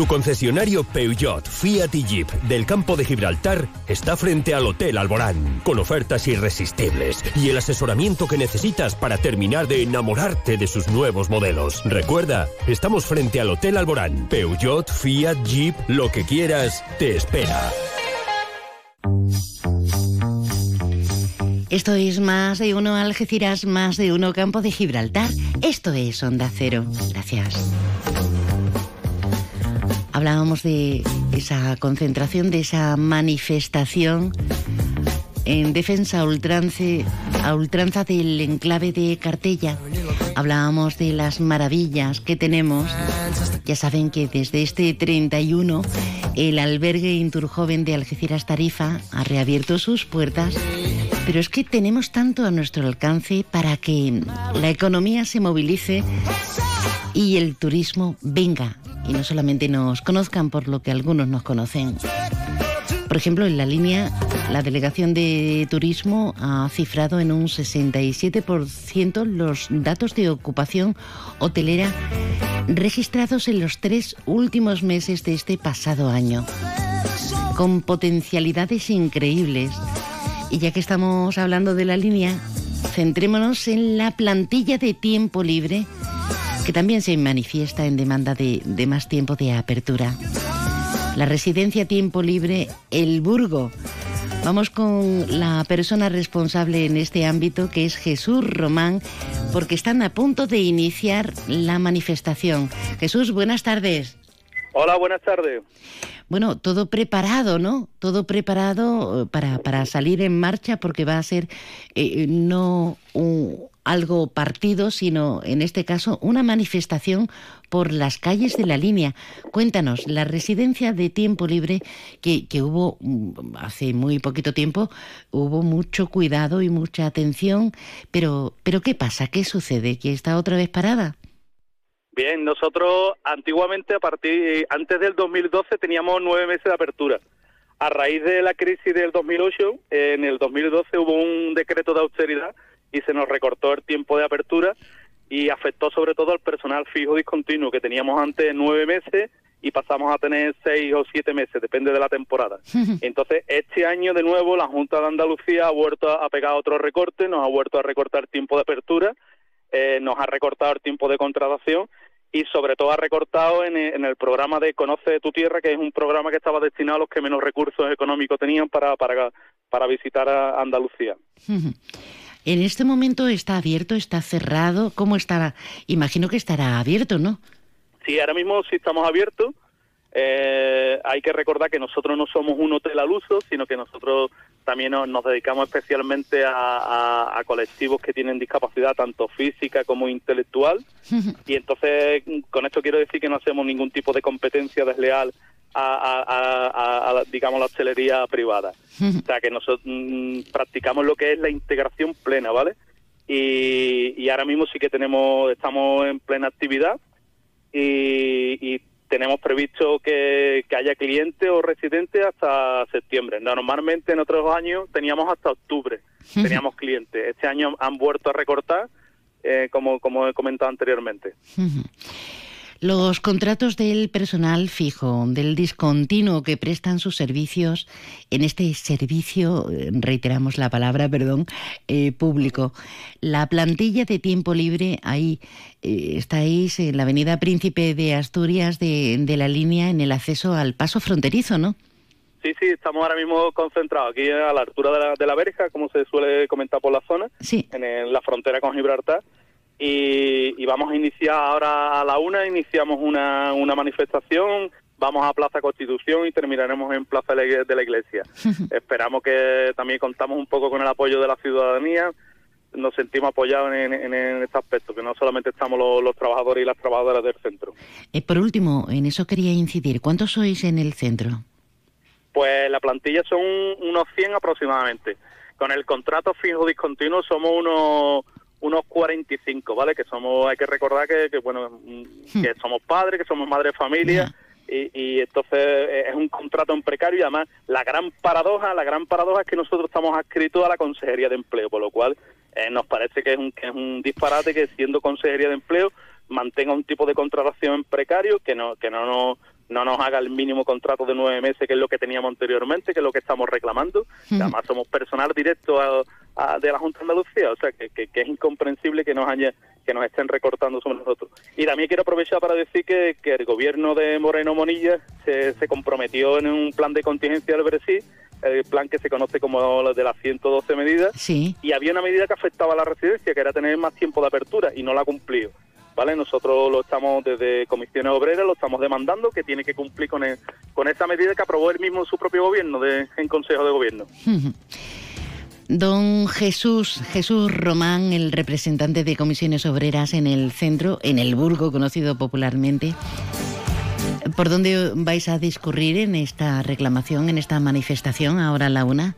Tu concesionario Peugeot, Fiat y Jeep del campo de Gibraltar está frente al Hotel Alborán, con ofertas irresistibles y el asesoramiento que necesitas para terminar de enamorarte de sus nuevos modelos. Recuerda, estamos frente al Hotel Alborán. Peugeot, Fiat, Jeep, lo que quieras, te espera. Esto es más de uno Algeciras, más de uno Campo de Gibraltar. Esto es Onda Cero. Gracias. Hablábamos de esa concentración, de esa manifestación en defensa a, ultranza del enclave de Cartella. Hablábamos de las maravillas que tenemos. Ya saben que desde este 31 el albergue Inturjoven de Algeciras Tarifa ha reabierto sus puertas. Pero es que tenemos tanto a nuestro alcance para que la economía se movilice y el turismo venga y no solamente nos conozcan por lo que algunos nos conocen. Por ejemplo, en la línea, la Delegación de Turismo ha cifrado en un 67% los datos de ocupación hotelera registrados en los tres últimos meses de este pasado año, con potencialidades increíbles. Y ya que estamos hablando de la línea, centrémonos en la plantilla de tiempo libre que también se manifiesta en demanda de, más tiempo de apertura. La residencia Tiempo Libre El Burgo. Vamos con la persona responsable en este ámbito, que es Jesús Román, porque están a punto de iniciar la manifestación. Jesús, buenas tardes. Hola, buenas tardes. Bueno, todo preparado, ¿no? Todo preparado eh, para, para salir en marcha porque va a ser eh, no un, algo partido, sino en este caso una manifestación por las calles de la línea. Cuéntanos, la residencia de tiempo libre que, que hubo mm, hace muy poquito tiempo, hubo mucho cuidado y mucha atención, pero, pero ¿qué pasa? ¿Qué sucede? ¿Que está otra vez parada? Bien, nosotros antiguamente, a partir antes del 2012, teníamos nueve meses de apertura. A raíz de la crisis del 2008, en el 2012 hubo un decreto de austeridad y se nos recortó el tiempo de apertura y afectó sobre todo al personal fijo discontinuo que teníamos antes nueve meses y pasamos a tener seis o siete meses, depende de la temporada. Entonces, este año de nuevo la Junta de Andalucía ha vuelto a pegar otro recorte, nos ha vuelto a recortar tiempo de apertura, eh, nos ha recortado el tiempo de contratación y sobre todo ha recortado en, el programa de Conoce tu Tierra, que es un programa que estaba destinado a los que menos recursos económicos tenían para, para, para visitar a Andalucía. En este momento está abierto, está cerrado, ¿cómo estará? Imagino que estará abierto, ¿no? Sí, ahora mismo sí estamos abiertos. Eh, hay que recordar que nosotros no somos un hotel al uso, sino que nosotros también nos, dedicamos especialmente a, colectivos que tienen discapacidad tanto física como intelectual. y entonces, con esto quiero decir que no hacemos ningún tipo de competencia desleal a, digamos, la hostelería privada. o sea, que nosotros mm, practicamos lo que es la integración plena, ¿vale? Y, ahora mismo sí que tenemos, estamos en plena actividad y, tenemos previsto que, haya clientes o residentes hasta septiembre. Normalmente en otros años teníamos hasta octubre, teníamos clientes. Este año han vuelto a recortar, eh, como, como he comentado anteriormente. Los contratos del personal fijo, del discontinuo que prestan sus servicios en este servicio, reiteramos la palabra, perdón, eh, público. La plantilla de tiempo libre, ahí eh, estáis en la avenida Príncipe de Asturias de, de la línea en el acceso al paso fronterizo, ¿no? Sí, sí, estamos ahora mismo concentrados aquí a la altura de la, de la verja, como se suele comentar por la zona, en, la frontera con Gibraltar. Y, vamos a iniciar ahora a la una, iniciamos una, una manifestación, vamos a Plaza Constitución y terminaremos en Plaza de la Iglesia. Esperamos que también contamos un poco con el apoyo de la ciudadanía, nos sentimos apoyados en, este aspecto, que no solamente estamos los, trabajadores y las trabajadoras del centro. Eh, por último, en eso quería incidir, ¿cuántos sois en el centro? Pues la plantilla son unos 100 aproximadamente. Con el contrato fijo discontinuo somos unos unos 45, ¿vale? Que somos, hay que recordar que, bueno, hmm. que somos padres, que somos madres de familia. Y, y, entonces eh, es un contrato en precario y además la gran paradoja, la gran paradoja es que nosotros estamos adscritos a la Consejería de Empleo, por lo cual eh, nos parece que es, un, que es un disparate que siendo Consejería de Empleo mantenga un tipo de contratación en precario que no que no nos no nos haga el mínimo contrato de nueve meses, que es lo que teníamos anteriormente, que es lo que estamos reclamando. Además, somos personal directo de la Junta de Andalucía, o sea, que, es incomprensible que nos haya que nos estén recortando sobre nosotros. Y también quiero aprovechar para decir que, el gobierno de Moreno Monilla se, comprometió en un plan de contingencia del Brasil, el plan que se conoce como el de las 112 medidas, sí. y había una medida que afectaba a la residencia, que era tener más tiempo de apertura, y no la ha cumplido. ¿Vale? Nosotros lo estamos desde comisiones obreras, lo estamos demandando, que tiene que cumplir con, con esa medida que aprobó él mismo en su propio gobierno, en Consejo de Gobierno. Don Jesús, Jesús Román, el representante de comisiones obreras en el centro, en el Burgo, conocido popularmente. ¿Por dónde vais a discurrir en esta reclamación, en esta manifestación, ahora a la una?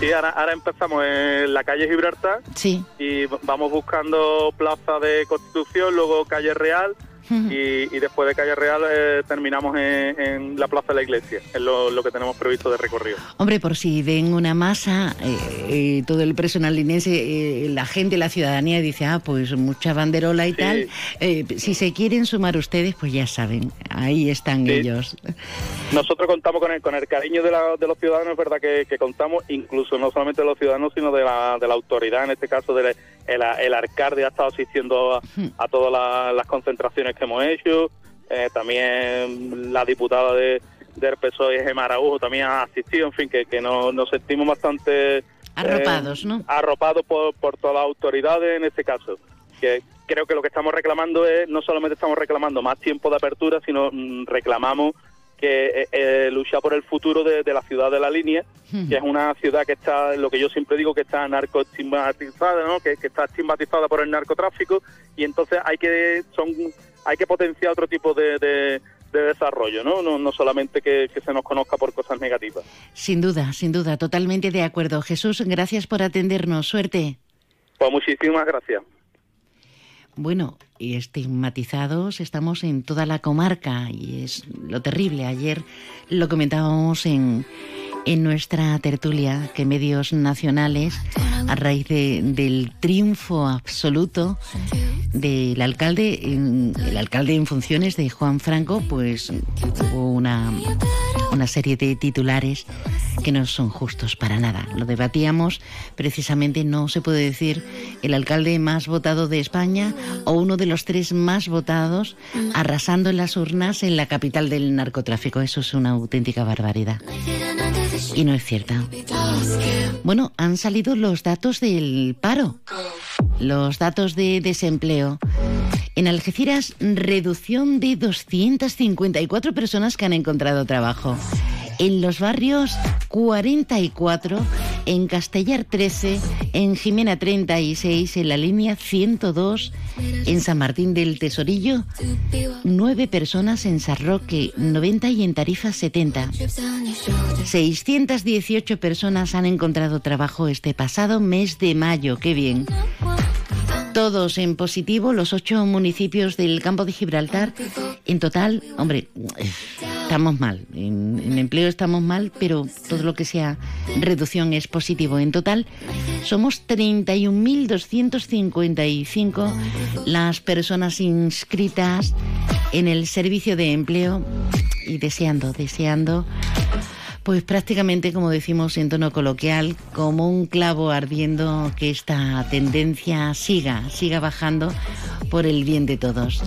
Sí, ahora, empezamos en la calle Gibraltar. Sí. Y vamos buscando Plaza de Constitución, luego calle Real, y, después de Calle Real eh, terminamos en, la Plaza de la Iglesia, es lo, que tenemos previsto de recorrido. Hombre, por si ven una masa, eh, eh, todo el personal linense, la gente, la ciudadanía dice, ah, pues mucha banderola y tal. si se quieren sumar ustedes, pues ya saben, ahí están ellos. Nosotros contamos con el, con el cariño de, los ciudadanos, es verdad que, contamos, incluso no solamente de los ciudadanos, sino de la, de la autoridad, en este caso del el, el alcalde ha estado asistiendo a, todas las concentraciones que hemos hecho, eh, también la diputada de, del PSOE, Gemma Araújo, también ha asistido, en fin, que, que nos, sentimos bastante... Eh, arropados, ¿no? Arropados por, por todas las autoridades en este caso. Que creo que lo que estamos reclamando es, no solamente estamos reclamando más tiempo de apertura, sino mm, reclamamos que eh, eh, lucha por el futuro de, la ciudad de la línea, que es una ciudad que está, lo que yo siempre digo, que está narcoestigmatizada, ¿no? que, está estigmatizada por el narcotráfico, y entonces hay que son hay que potenciar otro tipo de, desarrollo, ¿no? ¿no? No, solamente que, que, se nos conozca por cosas negativas. Sin duda, sin duda, totalmente de acuerdo. Jesús, gracias por atendernos. Suerte. Pues muchísimas gracias. Bueno, y estigmatizados estamos en toda la comarca y es lo terrible. Ayer lo comentábamos en, en nuestra tertulia que medios nacionales, a raíz del triunfo absoluto del alcalde, el alcalde en funciones de Juan Franco, pues hubo una, una serie de titulares que no son justos para nada. Lo debatíamos, precisamente no se puede decir el alcalde más votado de España o uno de los tres más votados arrasando en las urnas en la capital del narcotráfico. Eso es una auténtica barbaridad. Y no es cierta. Bueno, han salido los datos del paro, los datos de desempleo. En Algeciras, reducción de 254 personas que han encontrado trabajo. En los barrios 44, en Castellar 13, en Jimena 36, en la línea 102, en San Martín del Tesorillo, 9 personas en Sarroque 90 y en Tarifa 70. 618 personas han encontrado trabajo este pasado mes de mayo, qué bien. Todos en positivo, los ocho municipios del campo de Gibraltar. En total, hombre, estamos mal. En, empleo estamos mal, pero todo lo que sea reducción es positivo. En total, somos 31.255 las personas inscritas en el servicio de empleo y deseando, deseando, pues prácticamente, como decimos en tono coloquial, como un clavo ardiendo que esta tendencia siga, siga bajando por el bien de todos.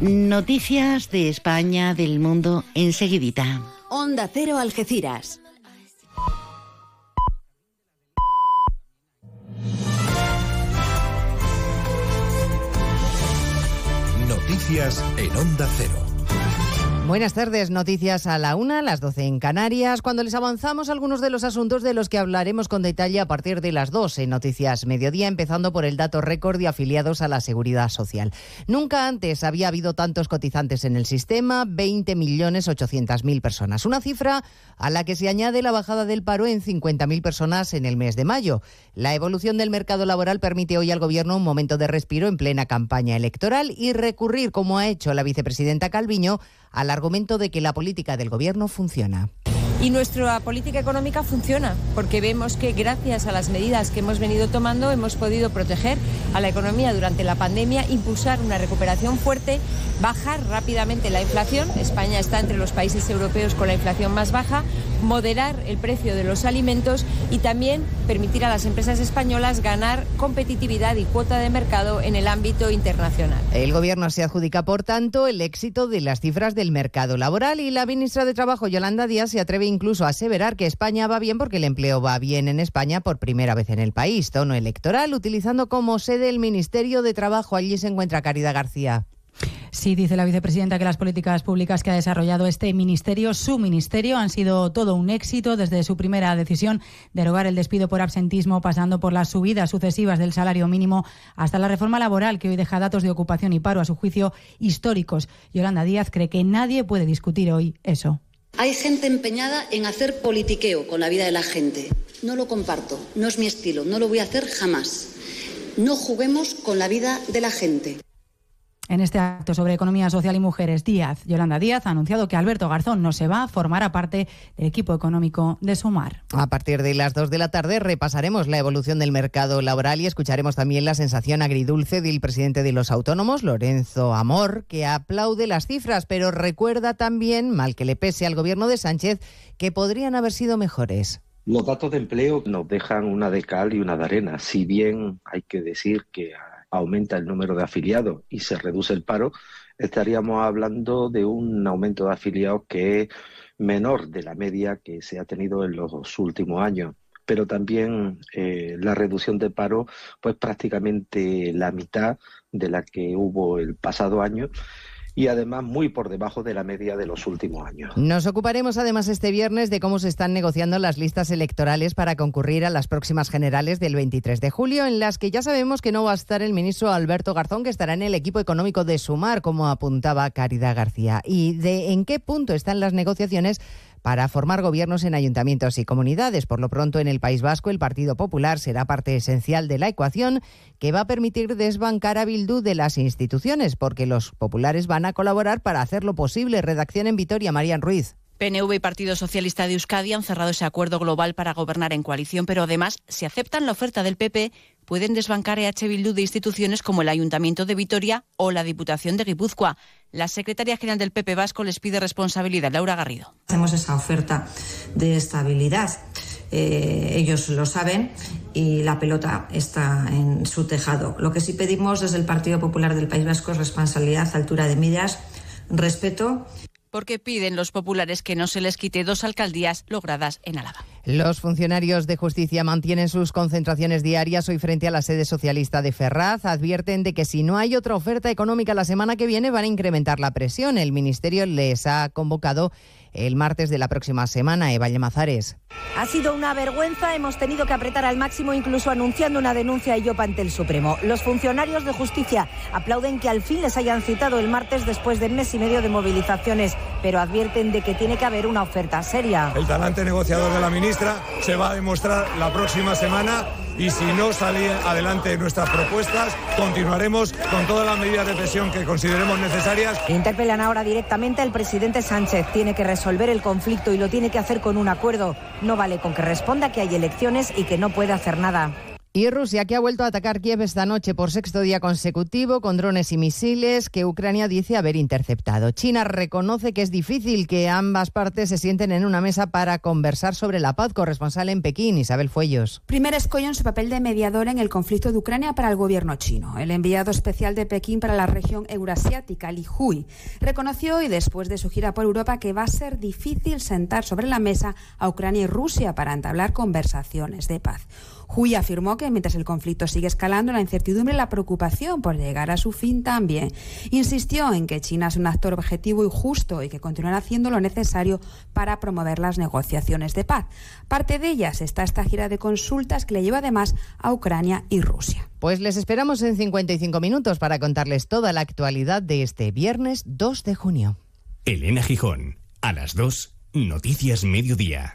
Noticias de España, del mundo, enseguidita. Onda Cero Algeciras. Noticias en Onda Cero. Buenas tardes, noticias a la una, las 12 en Canarias, cuando les avanzamos algunos de los asuntos de los que hablaremos con detalle a partir de las 2 en Noticias Mediodía, empezando por el dato récord de afiliados a la Seguridad Social. Nunca antes había habido tantos cotizantes en el sistema, 20.800.000 personas, una cifra a la que se añade la bajada del paro en 50.000 personas en el mes de mayo. La evolución del mercado laboral permite hoy al Gobierno un momento de respiro en plena campaña electoral y recurrir, como ha hecho la vicepresidenta Calviño, al argumento de que la política del Gobierno funciona. Y nuestra política económica funciona, porque vemos que gracias a las medidas que hemos venido tomando hemos podido proteger a la economía durante la pandemia, impulsar una recuperación fuerte, bajar rápidamente la inflación. España está entre los países europeos con la inflación más baja, moderar el precio de los alimentos y también permitir a las empresas españolas ganar competitividad y cuota de mercado en el ámbito internacional. El Gobierno se adjudica, por tanto, el éxito de las cifras del mercado laboral y la ministra de Trabajo, Yolanda Díaz, se atreve incluso aseverar que España va bien porque el empleo va bien en España por primera vez en el país. Tono electoral, utilizando como sede el Ministerio de Trabajo. Allí se encuentra Caridad García. Sí, dice la vicepresidenta que las políticas públicas que ha desarrollado este ministerio, su ministerio, han sido todo un éxito desde su primera decisión de derogar el despido por absentismo, pasando por las subidas sucesivas del salario mínimo hasta la reforma laboral que hoy deja datos de ocupación y paro a su juicio históricos. Yolanda Díaz cree que nadie puede discutir hoy eso. Hay gente empeñada en hacer politiqueo con la vida de la gente. No lo comparto, no es mi estilo, no lo voy a hacer jamás. No juguemos con la vida de la gente. En este acto sobre economía social y mujeres, Díaz, Yolanda Díaz, ha anunciado que Alberto Garzón no se va, a formar parte del equipo económico de Sumar. A partir de las 2 de la tarde repasaremos la evolución del mercado laboral y escucharemos también la sensación agridulce del presidente de los autónomos, Lorenzo Amor, que aplaude las cifras, pero recuerda también, mal que le pese al gobierno de Sánchez, que podrían haber sido mejores. Los datos de empleo nos dejan una de cal y una de arena. Si bien hay que decir que aumenta el número de afiliados y se reduce el paro, estaríamos hablando de un aumento de afiliados que es menor de la media que se ha tenido en los últimos años. Pero también eh, la reducción de paro, pues prácticamente la mitad de la que hubo el pasado año y además muy por debajo de la media de los últimos años. Nos ocuparemos además este viernes de cómo se están negociando las listas electorales para concurrir a las próximas generales del 23 de julio, en las que ya sabemos que no va a estar el ministro Alberto Garzón, que estará en el equipo económico de Sumar, como apuntaba Caridad García. ¿Y de en qué punto están las negociaciones? Para formar gobiernos en ayuntamientos y comunidades. Por lo pronto, en el País Vasco, el Partido Popular será parte esencial de la ecuación que va a permitir desbancar a Bildu de las instituciones, porque los populares van a colaborar para hacerlo posible. Redacción en Vitoria, Marían Ruiz. PNV y Partido Socialista de Euskadi han cerrado ese acuerdo global para gobernar en coalición, pero además, si aceptan la oferta del PP, pueden desbancar EH Bildu de instituciones como el Ayuntamiento de Vitoria o la Diputación de Guipúzcoa. La secretaria general del PP Vasco les pide responsabilidad. Laura Garrido. Hacemos esa oferta de estabilidad. Eh, ellos lo saben y la pelota está en su tejado. Lo que sí pedimos desde el Partido Popular del País Vasco es responsabilidad, altura de miras, respeto porque piden los populares que no se les quite dos alcaldías logradas en Álava. Los funcionarios de justicia mantienen sus concentraciones diarias hoy frente a la sede socialista de Ferraz. Advierten de que si no hay otra oferta económica la semana que viene van a incrementar la presión. El Ministerio les ha convocado el martes de la próxima semana. Eva Llamazares. Ha sido una vergüenza, hemos tenido que apretar al máximo incluso anunciando una denuncia y yo ante el Supremo. Los funcionarios de justicia aplauden que al fin les hayan citado el martes después de mes y medio de movilizaciones, pero advierten de que tiene que haber una oferta seria. El talante negociador de la ministra se va a demostrar la próxima semana y si no salen adelante nuestras propuestas, continuaremos con todas las medidas de presión que consideremos necesarias. Interpelan ahora directamente al presidente Sánchez. Tiene que resolver el conflicto y lo tiene que hacer con un acuerdo. No vale con que responda que hay elecciones y que no puede hacer nada. Y Rusia, que ha vuelto a atacar Kiev esta noche por sexto día consecutivo con drones y misiles que Ucrania dice haber interceptado. China reconoce que es difícil que ambas partes se sienten en una mesa para conversar sobre la paz. Corresponsal en Pekín, Isabel Fuellos. Primer escollo en su papel de mediador en el conflicto de Ucrania para el gobierno chino. El enviado especial de Pekín para la región eurasiática, Li Hui, reconoció hoy, después de su gira por Europa, que va a ser difícil sentar sobre la mesa a Ucrania y Rusia para entablar conversaciones de paz. Hui afirmó que mientras el conflicto sigue escalando, la incertidumbre y la preocupación por llegar a su fin también. Insistió en que China es un actor objetivo y justo y que continuará haciendo lo necesario para promover las negociaciones de paz. Parte de ellas está esta gira de consultas que le lleva además a Ucrania y Rusia. Pues les esperamos en 55 minutos para contarles toda la actualidad de este viernes 2 de junio. Elena Gijón, a las 2, Noticias Mediodía.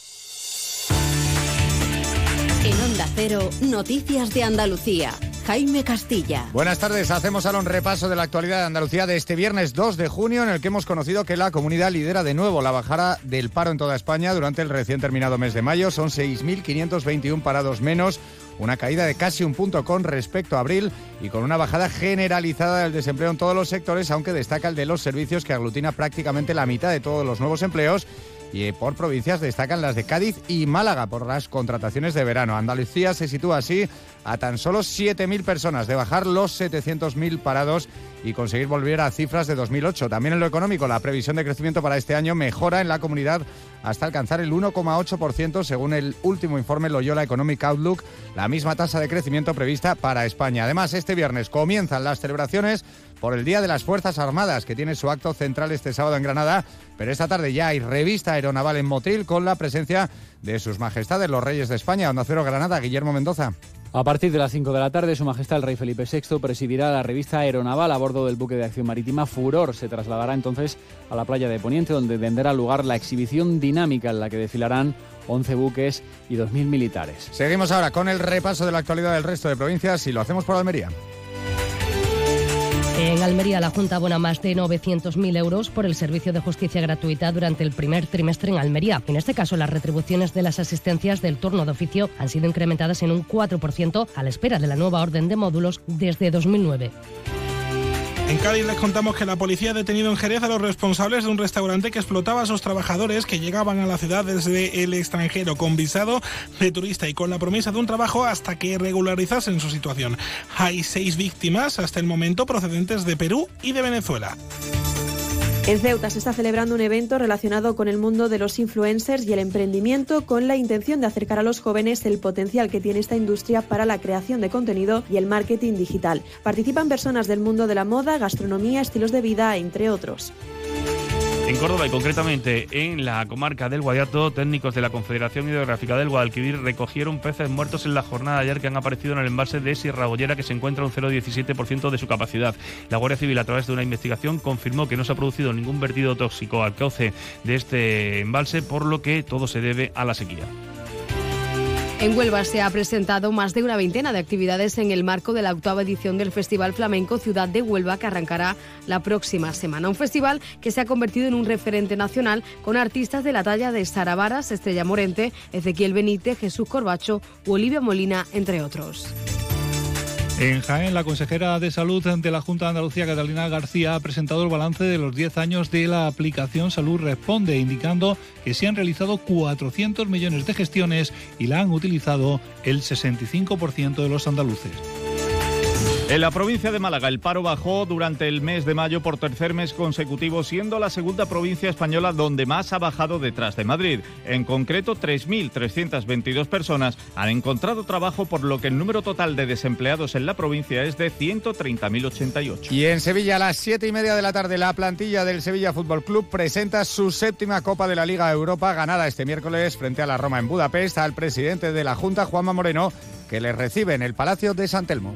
En Onda Cero, Noticias de Andalucía. Jaime Castilla. Buenas tardes, hacemos ahora un repaso de la actualidad de Andalucía de este viernes 2 de junio en el que hemos conocido que la comunidad lidera de nuevo la bajada del paro en toda España durante el recién terminado mes de mayo. Son 6.521 parados menos, una caída de casi un punto con respecto a abril y con una bajada generalizada del desempleo en todos los sectores, aunque destaca el de los servicios que aglutina prácticamente la mitad de todos los nuevos empleos y eh, por provincias destacan las de Cádiz y Málaga por las contrataciones de verano. Andalucía se sitúa así a tan solo 7.000 personas de bajar los 700.000 parados y conseguir volver a cifras de 2008. También en lo económico, la previsión de crecimiento para este año mejora en la comunidad hasta alcanzar el 1,8% según el último informe Loyola Economic Outlook, la misma tasa de crecimiento prevista para España. Además, este viernes comienzan las celebraciones por el Día de las Fuerzas Armadas, que tiene su acto central este sábado en Granada, pero esta tarde ya hay revista aeronaval en Motril con la presencia de sus majestades los reyes de España, Onda Cero Granada, Guillermo Mendoza. A partir de las 5 de la tarde, Su Majestad el Rey Felipe VI presidirá la revista Aeronaval a bordo del buque de acción marítima Furor. Se trasladará entonces a la playa de Poniente, donde tendrá lugar la exhibición dinámica en la que desfilarán 11 buques y 2.000 militares. Seguimos ahora con el repaso de la actualidad del resto de provincias y lo hacemos por Almería. En Almería, la Junta abona más de 900.000 euros por el servicio de justicia gratuita durante el primer trimestre en Almería. En este caso, las retribuciones de las asistencias del turno de oficio han sido incrementadas en un 4% a la espera de la nueva orden de módulos desde 2009. En Cádiz les contamos que la policía ha detenido en Jerez a los responsables de un restaurante que explotaba a sus trabajadores que llegaban a la ciudad desde el extranjero con visado de turista y con la promesa de un trabajo hasta que regularizasen su situación. Hay seis víctimas hasta el momento procedentes de Perú y de Venezuela. En Ceuta se está celebrando un evento relacionado con el mundo de los influencers y el emprendimiento con la intención de acercar a los jóvenes el potencial que tiene esta industria para la creación de contenido y el marketing digital. Participan personas del mundo de la moda, gastronomía, estilos de vida, entre otros. En Córdoba y concretamente en la comarca del Guadiato, técnicos de la Confederación Hidrográfica del Guadalquivir recogieron peces muertos en la jornada de ayer que han aparecido en el embalse de Sierra Bollera que se encuentra un 0,17% de su capacidad. La Guardia Civil a través de una investigación confirmó que no se ha producido ningún vertido tóxico al cauce de este embalse, por lo que todo se debe a la sequía. En Huelva se ha presentado más de una veintena de actividades en el marco de la octava edición del Festival Flamenco Ciudad de Huelva que arrancará la próxima semana. Un festival que se ha convertido en un referente nacional con artistas de la talla de Sara Varas, Estrella Morente, Ezequiel Benítez, Jesús Corbacho o Olivia Molina, entre otros. En Jaén, la consejera de Salud de la Junta de Andalucía, Catalina García, ha presentado el balance de los 10 años de la aplicación Salud Responde, indicando que se han realizado 400 millones de gestiones y la han utilizado el 65% de los andaluces. En la provincia de Málaga el paro bajó durante el mes de mayo por tercer mes consecutivo, siendo la segunda provincia española donde más ha bajado detrás de Madrid. En concreto, 3.322 personas han encontrado trabajo, por lo que el número total de desempleados en la provincia es de 130.088. Y en Sevilla, a las siete y media de la tarde, la plantilla del Sevilla Fútbol Club presenta su séptima Copa de la Liga Europa, ganada este miércoles frente a la Roma en Budapest, al presidente de la Junta, Juanma Moreno, que le recibe en el Palacio de San Telmo.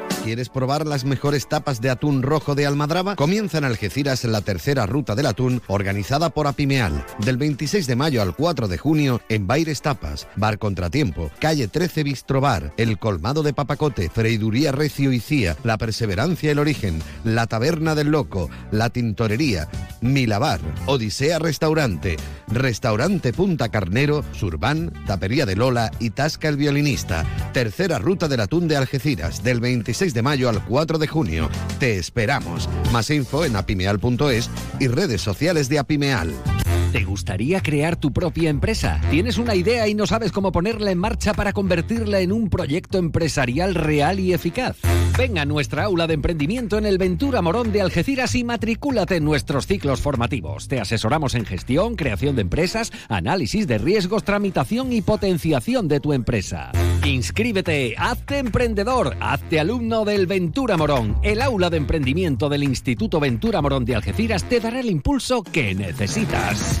¿Quieres probar las mejores tapas de atún rojo de Almadraba? Comienza en Algeciras la tercera ruta del atún organizada por Apimeal. Del 26 de mayo al 4 de junio en Baires Tapas, Bar Contratiempo, Calle 13 Bistrobar, El Colmado de Papacote, Freiduría Recio y Cía, La Perseverancia El Origen, La Taberna del Loco, La Tintorería, Milabar, Odisea Restaurante, Restaurante Punta Carnero, Surban, Tapería de Lola y Tasca el Violinista. Tercera ruta del atún de Algeciras, del 26 de mayo al 4 de junio. Te esperamos. Más info en apimeal.es y redes sociales de Apimeal. ¿Te gustaría crear tu propia empresa? ¿Tienes una idea y no sabes cómo ponerla en marcha para convertirla en un proyecto empresarial real y eficaz? Ven a nuestra aula de emprendimiento en el Ventura Morón de Algeciras y matricúlate en nuestros ciclos formativos. Te asesoramos en gestión, creación de empresas, análisis de riesgos, tramitación y potenciación de tu empresa. Inscríbete, hazte emprendedor, hazte alumno del Ventura Morón. El aula de emprendimiento del Instituto Ventura Morón de Algeciras te dará el impulso que necesitas.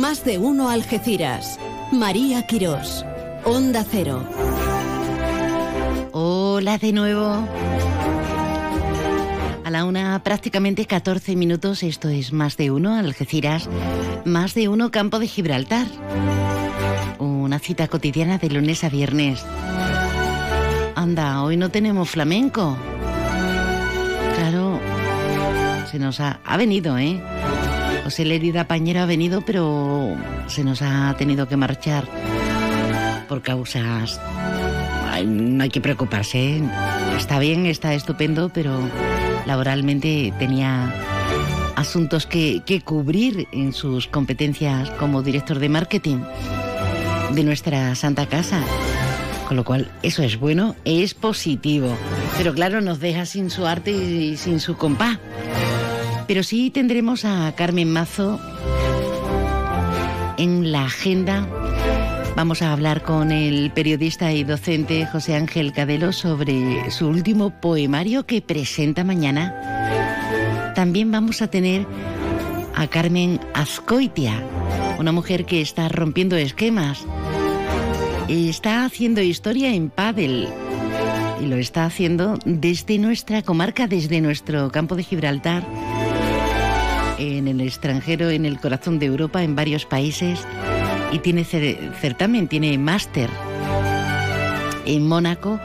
Más de uno Algeciras. María Quirós. Onda Cero. Hola de nuevo. A la una, prácticamente 14 minutos. Esto es Más de uno Algeciras. Más de uno Campo de Gibraltar. Una cita cotidiana de lunes a viernes. Anda, hoy no tenemos flamenco. Claro, se nos ha, ha venido, ¿eh? José Lerida Pañero ha venido, pero se nos ha tenido que marchar por causas no hay que preocuparse. Está bien, está estupendo, pero laboralmente tenía asuntos que, que cubrir en sus competencias como director de marketing de nuestra Santa Casa. Con lo cual, eso es bueno, es positivo. Pero claro, nos deja sin su arte y sin su compás. Pero sí tendremos a Carmen Mazo en la agenda. Vamos a hablar con el periodista y docente José Ángel Cadelo sobre su último poemario que presenta mañana. También vamos a tener a Carmen Azcoitia, una mujer que está rompiendo esquemas. Está haciendo historia en pádel y lo está haciendo desde nuestra comarca, desde nuestro campo de Gibraltar, el extranjero, en el corazón de Europa, en varios países y tiene certamen, tiene máster en Mónaco.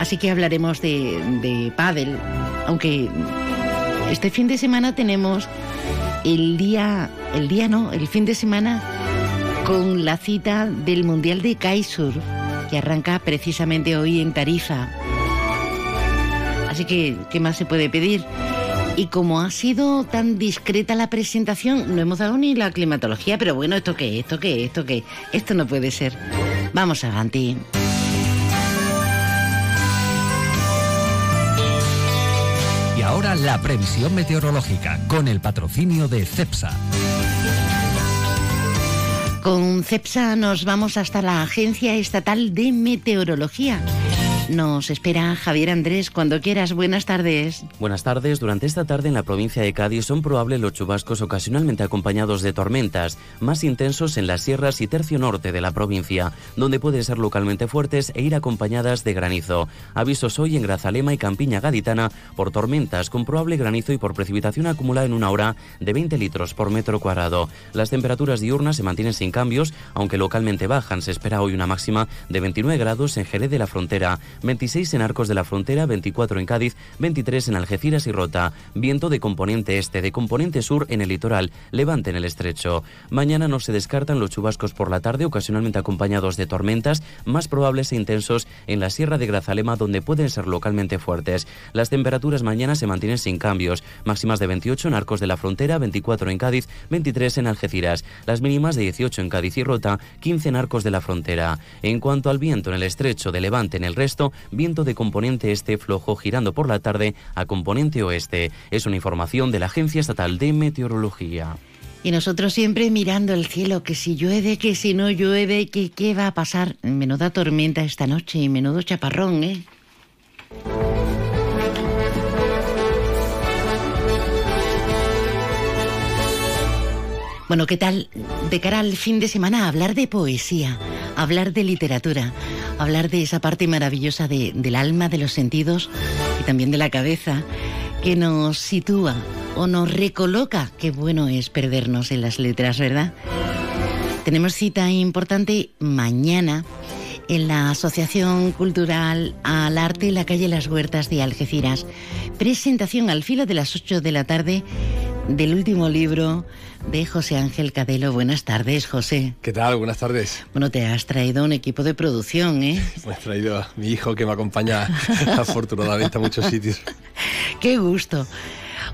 Así que hablaremos de, de pádel, aunque este fin de semana tenemos el día, el día no, el fin de semana con la cita del Mundial de Kitesurf que arranca precisamente hoy en Tarifa. Así que, ¿qué más se puede pedir? Y como ha sido tan discreta la presentación, no hemos dado ni la climatología, pero bueno, ¿esto qué? ¿Esto qué? ¿Esto qué? Esto no puede ser. Vamos adelante. Y ahora la previsión meteorológica con el patrocinio de CEPSA. Con CEPSA nos vamos hasta la Agencia Estatal de Meteorología nos espera Javier Andrés cuando quieras. Buenas tardes. Buenas tardes. Durante esta tarde en la provincia de Cádiz son probables los chubascos ocasionalmente acompañados de tormentas, más intensos en las sierras y tercio norte de la provincia, donde pueden ser localmente fuertes e ir acompañadas de granizo. Avisos hoy en Grazalema y Campiña Gaditana por tormentas con probable granizo y por precipitación acumulada en una hora de 20 litros por metro cuadrado. Las temperaturas diurnas se mantienen sin cambios, aunque localmente bajan. Se espera hoy una máxima de 29 grados en Jerez de la Frontera. 26 en Arcos de la Frontera, 24 en Cádiz, 23 en Algeciras y Rota. Viento de componente este, de componente sur en el litoral, levante en el estrecho. Mañana no se descartan los chubascos por la tarde, ocasionalmente acompañados de tormentas, más probables e intensos en la Sierra de Grazalema, donde pueden ser localmente fuertes. Las temperaturas mañana se mantienen sin cambios, máximas de 28 en Arcos de la Frontera, 24 en Cádiz, 23 en Algeciras. Las mínimas de 18 en Cádiz y Rota, 15 en Arcos de la Frontera. En cuanto al viento en el estrecho de levante en el resto, viento de componente este flojo girando por la tarde a componente oeste. Es una información de la Agencia Estatal de Meteorología. Y nosotros siempre mirando el cielo, que si llueve, que si no llueve, que qué va a pasar. Menuda tormenta esta noche y menudo chaparrón, ¿eh? Bueno, ¿qué tal de cara al fin de semana hablar de poesía, hablar de literatura, hablar de esa parte maravillosa del alma, de los sentidos y también de la cabeza que nos sitúa o nos recoloca? Qué bueno es perdernos en las letras, ¿verdad? Tenemos cita importante mañana en la Asociación Cultural al Arte la calle Las Huertas de Algeciras. Presentación al filo de las 8 de la tarde del último libro de José Ángel Cadelo. Buenas tardes, José. ¿Qué tal? Buenas tardes. Bueno, te has traído un equipo de producción, ¿eh? Me he traído a mi hijo que me acompaña afortunadamente a muchos sitios. Qué gusto.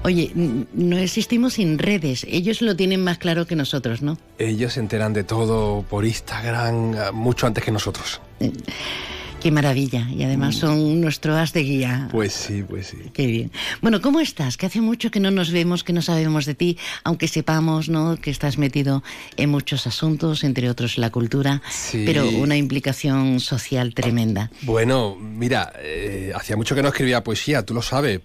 Oye, no existimos sin redes. Ellos lo tienen más claro que nosotros, ¿no? Ellos se enteran de todo por Instagram mucho antes que nosotros. Qué maravilla. Y además mm. son nuestro as de guía. Pues sí, pues sí. Qué bien. Bueno, ¿cómo estás? Que hace mucho que no nos vemos, que no sabemos de ti, aunque sepamos, ¿no? Que estás metido en muchos asuntos, entre otros la cultura, sí. pero una implicación social tremenda. Bueno, mira, eh, hacía mucho que no escribía poesía, tú lo sabes. Eh,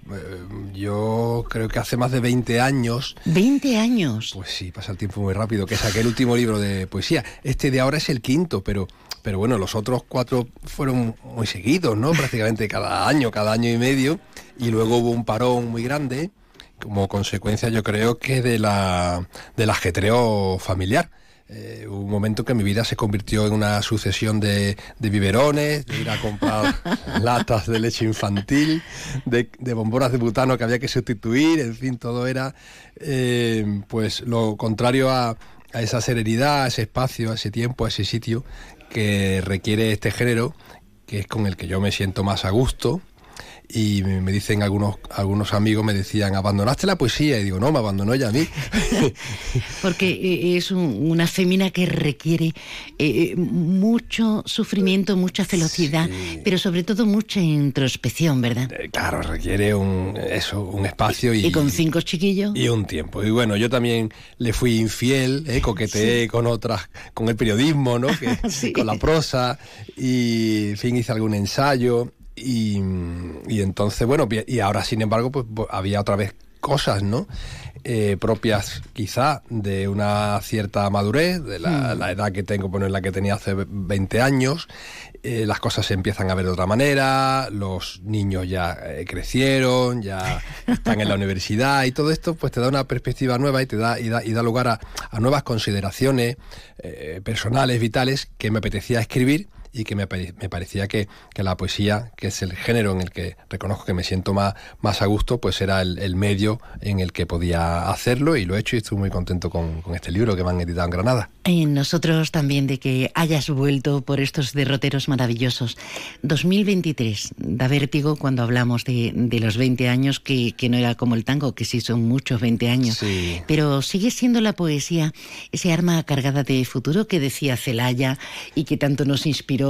yo creo que hace más de 20 años. ¿20 años? Pues sí, pasa el tiempo muy rápido, que saqué el último libro de poesía. Este de ahora es el quinto, pero pero bueno, los otros cuatro fueron muy seguidos, ¿no? Prácticamente cada año, cada año y medio, y luego hubo un parón muy grande, como consecuencia yo creo que de la, del ajetreo familiar. Eh, un momento que mi vida se convirtió en una sucesión de, de biberones, de ir a comprar latas de leche infantil, de, de, bombonas de butano que había que sustituir, en fin, todo era eh, pues lo contrario a, a esa serenidad, a ese espacio, a ese tiempo, a ese sitio que requiere este género que es con el que yo me siento más a gusto y me dicen algunos algunos amigos me decían abandonaste la poesía y digo no me abandonó ella a mí. Porque eh, es una fémina que requiere eh, mucho sufrimiento mucha velocidad pero sobre todo mucha introspección verdad eh, claro requiere un eso un espacio y, y con cinco chiquillos. y un tiempo. Y bueno yo también le fui infiel eh, coqueteé con otras con el periodismo no que, con la prosa y en fin hice algún ensayo y, entonces, bueno, y ahora sin embargo, pues había otra vez cosas, ¿no? Eh, propias quizá de una cierta madurez, de la, hmm. edad que tengo, bueno, en la que tenía hace 20 años, eh, las cosas se empiezan a ver de otra manera, los niños ya eh, crecieron, ya están en la universidad y todo esto pues te da una perspectiva nueva y te da, y da, y da lugar a, a nuevas consideraciones personales, vitales que me apetecía escribir y que me, me parecía que, que, la poesía, que es el género en el que reconozco que me siento más, más a gusto, pues era el, el medio en el que podía hacerlo y lo he hecho y estoy muy contento con, con este libro que me han editado en Granada. Y nosotros también de que hayas vuelto por estos derroteros maravillosos. 2023, da vértigo cuando hablamos de, de los 20 años, que, que, no era como el tango, que sí son muchos 20 años, sí. pero sigue siendo la poesía ese arma cargada de futuro que decía Celaya y que tanto nos inspiró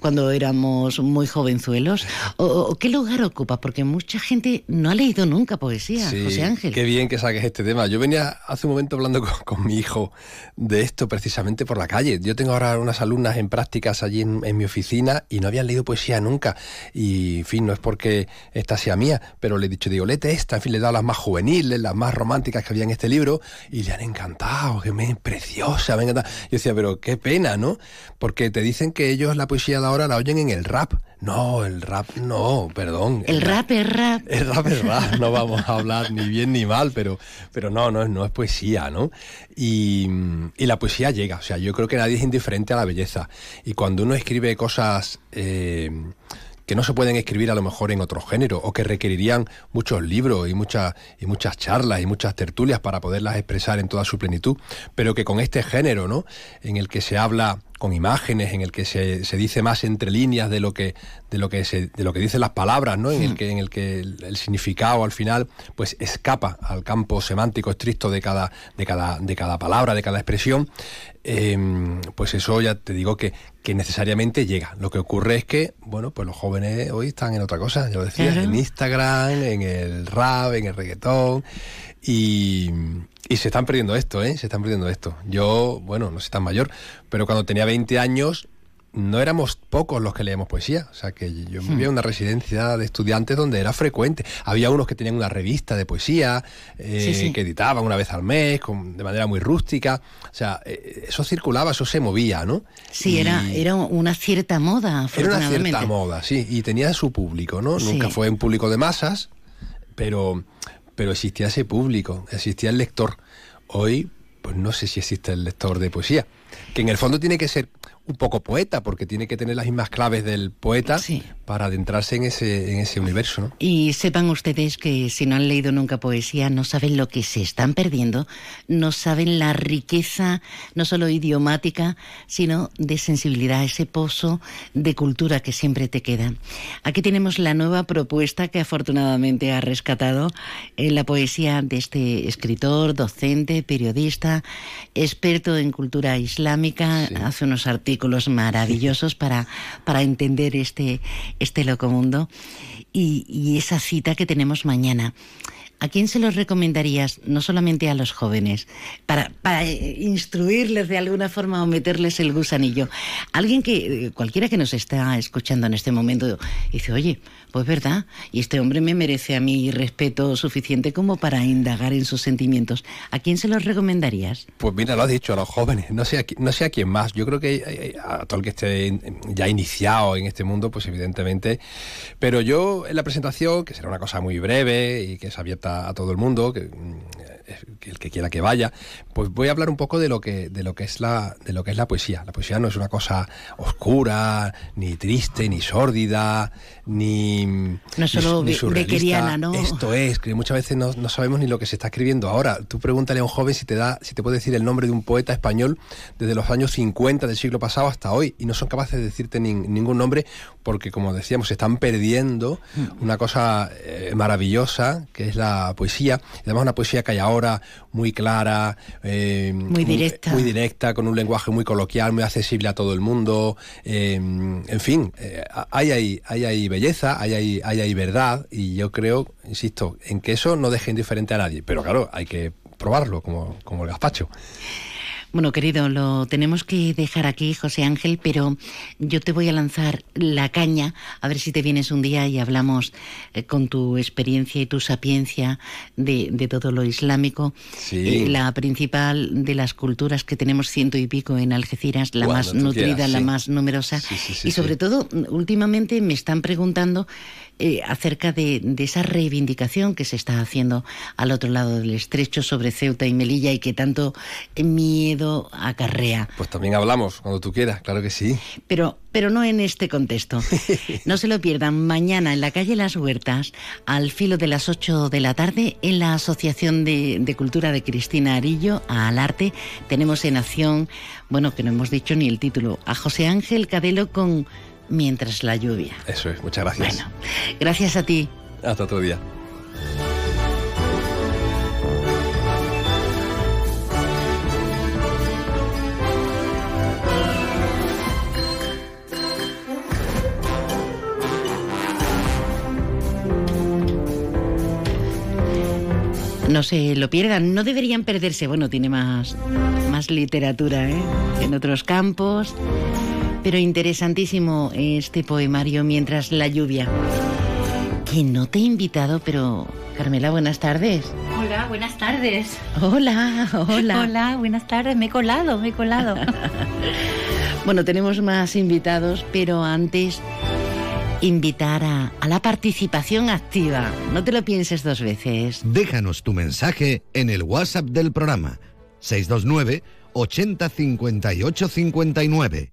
cuando éramos muy jovenzuelos? ¿O, qué lugar ocupa? Porque mucha gente no ha leído nunca poesía, José Ángel. Qué bien que saques este tema. Yo venía hace un momento hablando con, mi hijo de esto precisamente por la calle. Yo tengo ahora unas alumnas en prácticas allí en, mi oficina y no habían leído poesía nunca. Y, en fin, no es porque esta sea mía, pero le he dicho, digo, léete esta. En fin, le he dado las más juveniles, las más románticas que había en este libro y le han encantado, que me preciosa, me encanta. Yo decía, pero qué pena, ¿no? Porque te dicen que ellos la poesía de ahora la oyen en el rap. No, el rap no, perdón. El, rap, es rap. El rap es rap, no vamos a hablar ni bien ni mal, pero, pero no, no, no es poesía, ¿no? Y, y, la poesía llega, o sea, yo creo que nadie es indiferente a la belleza. Y cuando uno escribe cosas... Eh, que no se pueden escribir a lo mejor en otro género o que requerirían muchos libros y, muchas y muchas charlas y muchas tertulias para poderlas expresar en toda su plenitud, pero que con este género, ¿no? En el que se habla con imágenes, en el que se, se, dice más entre líneas de lo que de lo que se, de lo que dicen las palabras, ¿no? En el que en el que el, significado al final pues escapa al campo semántico estricto de cada de cada de cada palabra, de cada expresión. Eh, pues eso ya te digo que, que necesariamente llega. Lo que ocurre es que, bueno, pues los jóvenes hoy están en otra cosa, ya lo decía, en Instagram, en el rap, en el reggaetón, y, y se están perdiendo esto, ¿eh? Se están perdiendo esto. Yo, bueno, no soy tan mayor, pero cuando tenía 20 años no éramos pocos los que leíamos poesía. O sea, que yo vivía en una residencia de estudiantes donde era frecuente. Había unos que tenían una revista de poesía, eh, que editaban una vez al mes, con, de manera muy rústica. O sea, eh, eso circulaba, eso se movía, ¿no? Sí, era, era una cierta moda, Era una cierta moda, sí. Y tenía su público, ¿no? Nunca fue un público de masas, pero, pero existía ese público, existía el lector. Hoy, pues no sé si existe el lector de poesía, que en el fondo tiene que ser un poco poeta, porque tiene que tener las mismas claves del poeta para adentrarse en ese, en ese universo. ¿no? Y sepan ustedes que si no han leído nunca poesía, no saben lo que se están perdiendo, no saben la riqueza, no solo idiomática, sino de sensibilidad, ese pozo de cultura que siempre te queda. Aquí tenemos la nueva propuesta que afortunadamente ha rescatado en la poesía de este escritor, docente, periodista, experto en cultura islámica, hace unos artículos maravillosos para, para entender este, este loco mundo y, y esa cita que tenemos mañana. ¿A quién se los recomendarías, no solamente a los jóvenes, para, para instruirles de alguna forma o meterles el gusanillo? Alguien que, eh, cualquiera que nos está escuchando en este momento, dice, oye, pues verdad, y este hombre me merece a mí respeto suficiente como para indagar en sus sentimientos. ¿A quién se los recomendarías? Pues mira, lo has dicho, a los jóvenes, no sé a, no sé a quién más. Yo creo que eh, eh, a todo el que esté ya iniciado en este mundo, pues evidentemente. Pero yo en la presentación, que será una cosa muy breve y que es abierta a todo el mundo, que mm, el que quiera que vaya, pues voy a hablar un poco de lo que, de lo que es la, de lo que es la poesía. La poesía no es una cosa oscura, ni triste, ni sórdida, ni. No solo ni, bequeriana, ¿no? Esto es, que muchas veces no, no, sabemos ni lo que se está escribiendo ahora. Tú pregúntale a un joven si te da, si te puede decir el nombre de un poeta español desde los años 50 del siglo pasado hasta hoy, y no son capaces de decirte ningún nombre, porque como decíamos, se están perdiendo mm. una cosa eh, maravillosa que es la poesía. Además, una poesía que hay ahora muy clara, eh, muy directa. Muy, directa, con un lenguaje muy coloquial, muy accesible a todo el mundo. Eh, en fin, eh, hay, ahí, hay ahí belleza, hay ahí, hay ahí verdad, y yo creo, insisto, en que eso no deje indiferente a nadie. Pero claro, hay que probarlo, como, como el gazpacho. Bueno, querido, lo tenemos que dejar aquí, José Ángel, pero yo te voy a lanzar la caña, a ver si te vienes un día y hablamos eh, con tu experiencia y tu sapiencia de, todo lo islámico. Sí. Eh, la principal de las culturas que tenemos ciento y pico en Algeciras, la más nutrida, la más numerosa. y sobre todo, últimamente me están preguntando eh, acerca de, esa reivindicación que se está haciendo al otro lado del estrecho sobre Ceuta y Melilla y que tanto miedo acarrea. Pues también hablamos cuando tú quieras, claro que sí. Pero, pero no en este contexto. No se lo pierdan mañana en la calle Las Huertas, al filo de las 8 de la tarde, en la Asociación de, de Cultura de Cristina Arillo, al arte, tenemos en acción, bueno, que no hemos dicho ni el título, a José Ángel Cadelo con mientras la lluvia. Eso es, muchas gracias. Bueno, gracias a ti. Hasta otro día. No se lo pierdan, no deberían perderse. Bueno, tiene más, más literatura ¿eh? en otros campos pero interesantísimo este poemario Mientras la lluvia. Que no te he invitado, pero Carmela, buenas tardes. Hola, buenas tardes. Hola, hola. Hola, buenas tardes. Me he colado, me he colado. bueno, tenemos más invitados, pero antes invitar a, a, la participación activa. No te lo pienses dos veces. Déjanos tu mensaje en el WhatsApp del programa 629 80 58 59.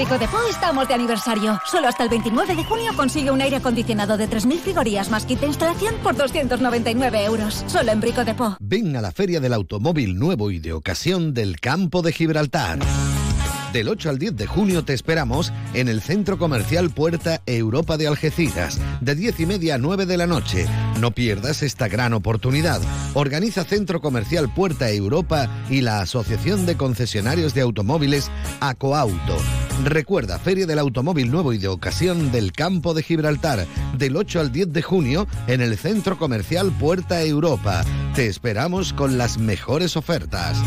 Brico de Po estamos de aniversario. Solo hasta el 29 de junio consigue un aire acondicionado de 3.000 frigorías más kit de instalación por 299 euros. Solo en Brico de Po. Ven a la Feria del Automóvil Nuevo y de Ocasión del Campo de Gibraltar. Del 8 al 10 de junio te esperamos en el Centro Comercial Puerta Europa de Algeciras, de 10 y media a 9 de la noche. No pierdas esta gran oportunidad. Organiza Centro Comercial Puerta Europa y la Asociación de Concesionarios de Automóviles Acoauto. Recuerda, Feria del Automóvil Nuevo y de Ocasión del Campo de Gibraltar, del 8 al 10 de junio en el Centro Comercial Puerta Europa. Te esperamos con las mejores ofertas.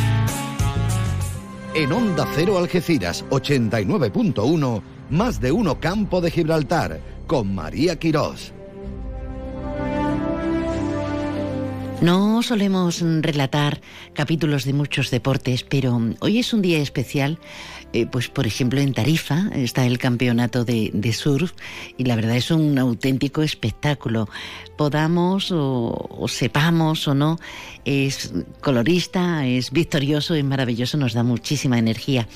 En Onda Cero Algeciras 89.1, más de uno Campo de Gibraltar, con María Quirós. No solemos relatar capítulos de muchos deportes, pero hoy es un día especial eh, pues por ejemplo en Tarifa está el campeonato de, surf y la verdad es un auténtico espectáculo. Podamos o, sepamos o no, es colorista, es victorioso, es maravilloso, nos da muchísima energía.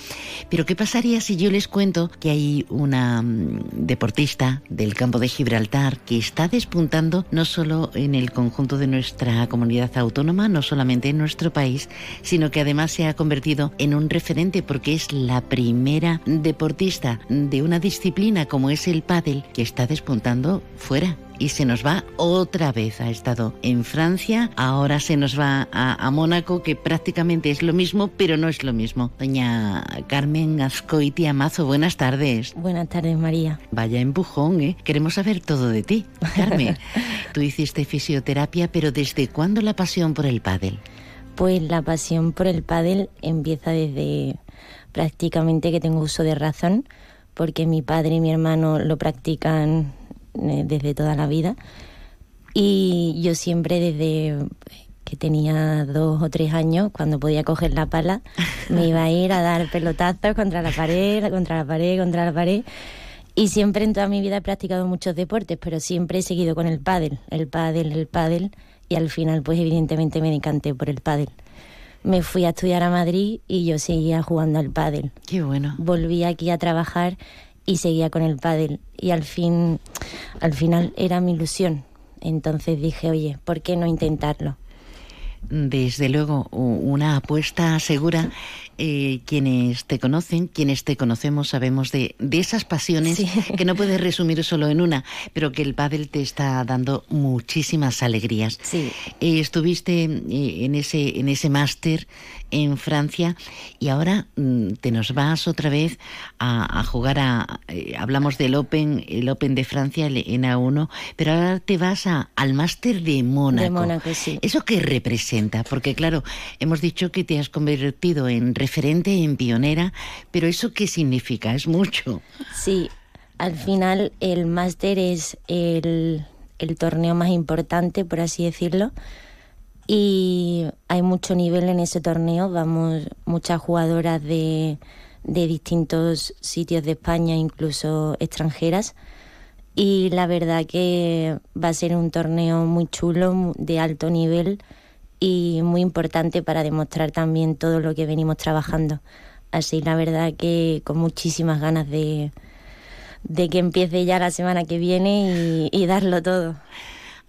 Pero ¿qué pasaría si yo les cuento que hay una mm, deportista del campo de Gibraltar que está despuntando no solo en el conjunto de nuestra comunidad autónoma, no solamente en nuestro país, sino que además se ha convertido en un referente porque es la primera deportista de una disciplina como es el pádel que está despuntando fuera y se nos va otra vez. Ha estado en Francia, ahora se nos va a, a Mónaco, que prácticamente es lo mismo, pero no es lo mismo. Doña Carmen Ascoiti Amazo, buenas tardes. Buenas tardes, María. Vaya empujón, ¿eh? Queremos saber todo de ti. Carmen, tú hiciste fisioterapia, pero ¿desde cuándo la pasión por el pádel? Pues la pasión por el pádel empieza desde prácticamente que tengo uso de razón, porque mi padre y mi hermano lo practican desde toda la vida. Y yo siempre desde que tenía dos o tres años, cuando podía coger la pala, me iba a ir a dar pelotazos contra la pared, contra la pared, contra la pared. Y siempre en toda mi vida he practicado muchos deportes, pero siempre he seguido con el pádel, el pádel, el pádel, y al final pues evidentemente me decanté por el pádel. Me fui a estudiar a Madrid y yo seguía jugando al pádel. Qué bueno. Volví aquí a trabajar y seguía con el pádel y al fin al final era mi ilusión. Entonces dije, "Oye, ¿por qué no intentarlo?" Desde luego, una apuesta segura. Eh, quienes te conocen, quienes te conocemos, sabemos de, de esas pasiones que no puedes resumir solo en una, pero que el pádel te está dando muchísimas alegrías. Sí. Eh, estuviste eh, en ese, en ese máster en Francia y ahora mm, te nos vas otra vez a, a jugar a... eh, hablamos del Open, el Open de Francia, el NA1, pero ahora te vas a, al máster de Mónaco. De Mónaco, sí. ¿Eso qué representa? Porque claro, hemos dicho que te has convertido en referente, en pionera, pero ¿eso qué significa? Es mucho. Sí, al final el máster es el, el torneo más importante, por así decirlo, y hay mucho nivel en ese torneo. Vamos muchas jugadoras de, de distintos sitios de España, incluso extranjeras. Y la verdad que va a ser un torneo muy chulo, de alto nivel y muy importante para demostrar también todo lo que venimos trabajando. Así la verdad que con muchísimas ganas de, de que empiece ya la semana que viene y darlo todo.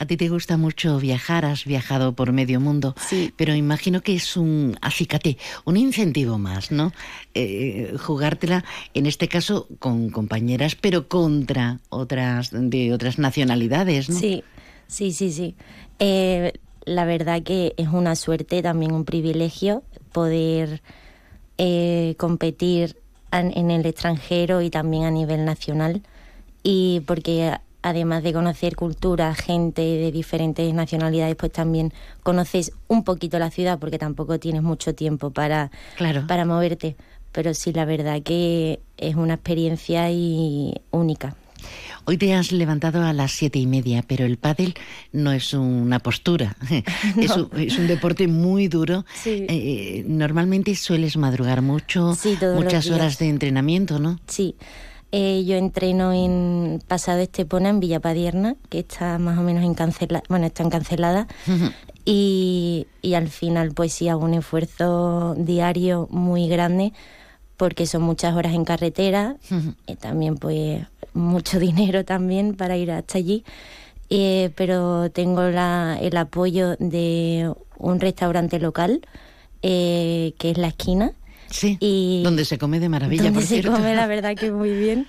A ti te gusta mucho viajar, has viajado por medio mundo, Sí. pero imagino que es un acicate, un incentivo más, ¿no? Eh, jugártela, en este caso, con compañeras, pero contra otras de otras nacionalidades, ¿no? Sí, sí, sí, sí. Eh, la verdad que es una suerte, también un privilegio poder eh, competir an- en el extranjero y también a nivel nacional. Y porque además de conocer cultura, gente de diferentes nacionalidades, pues también conoces un poquito la ciudad porque tampoco tienes mucho tiempo para, Claro. para moverte. Pero sí, la verdad que es una experiencia y única. Hoy te has levantado a las siete y media, pero el pádel no es una postura, es, un, es un deporte muy duro. Sí. Eh, normalmente sueles madrugar mucho, Sí, muchas horas de entrenamiento, ¿no? Sí, Eh, yo entreno en Pasado Estepona, en Villapadierna, que está más o menos en cancela, bueno, está en cancelada. y, y al final, pues sí, hago un esfuerzo diario muy grande porque son muchas horas en carretera, y también pues mucho dinero también para ir hasta allí. Eh, pero tengo la, el apoyo de un restaurante local, eh, que es La Esquina. Sí, y donde se come de maravilla, donde por se cierto. come la verdad que muy bien.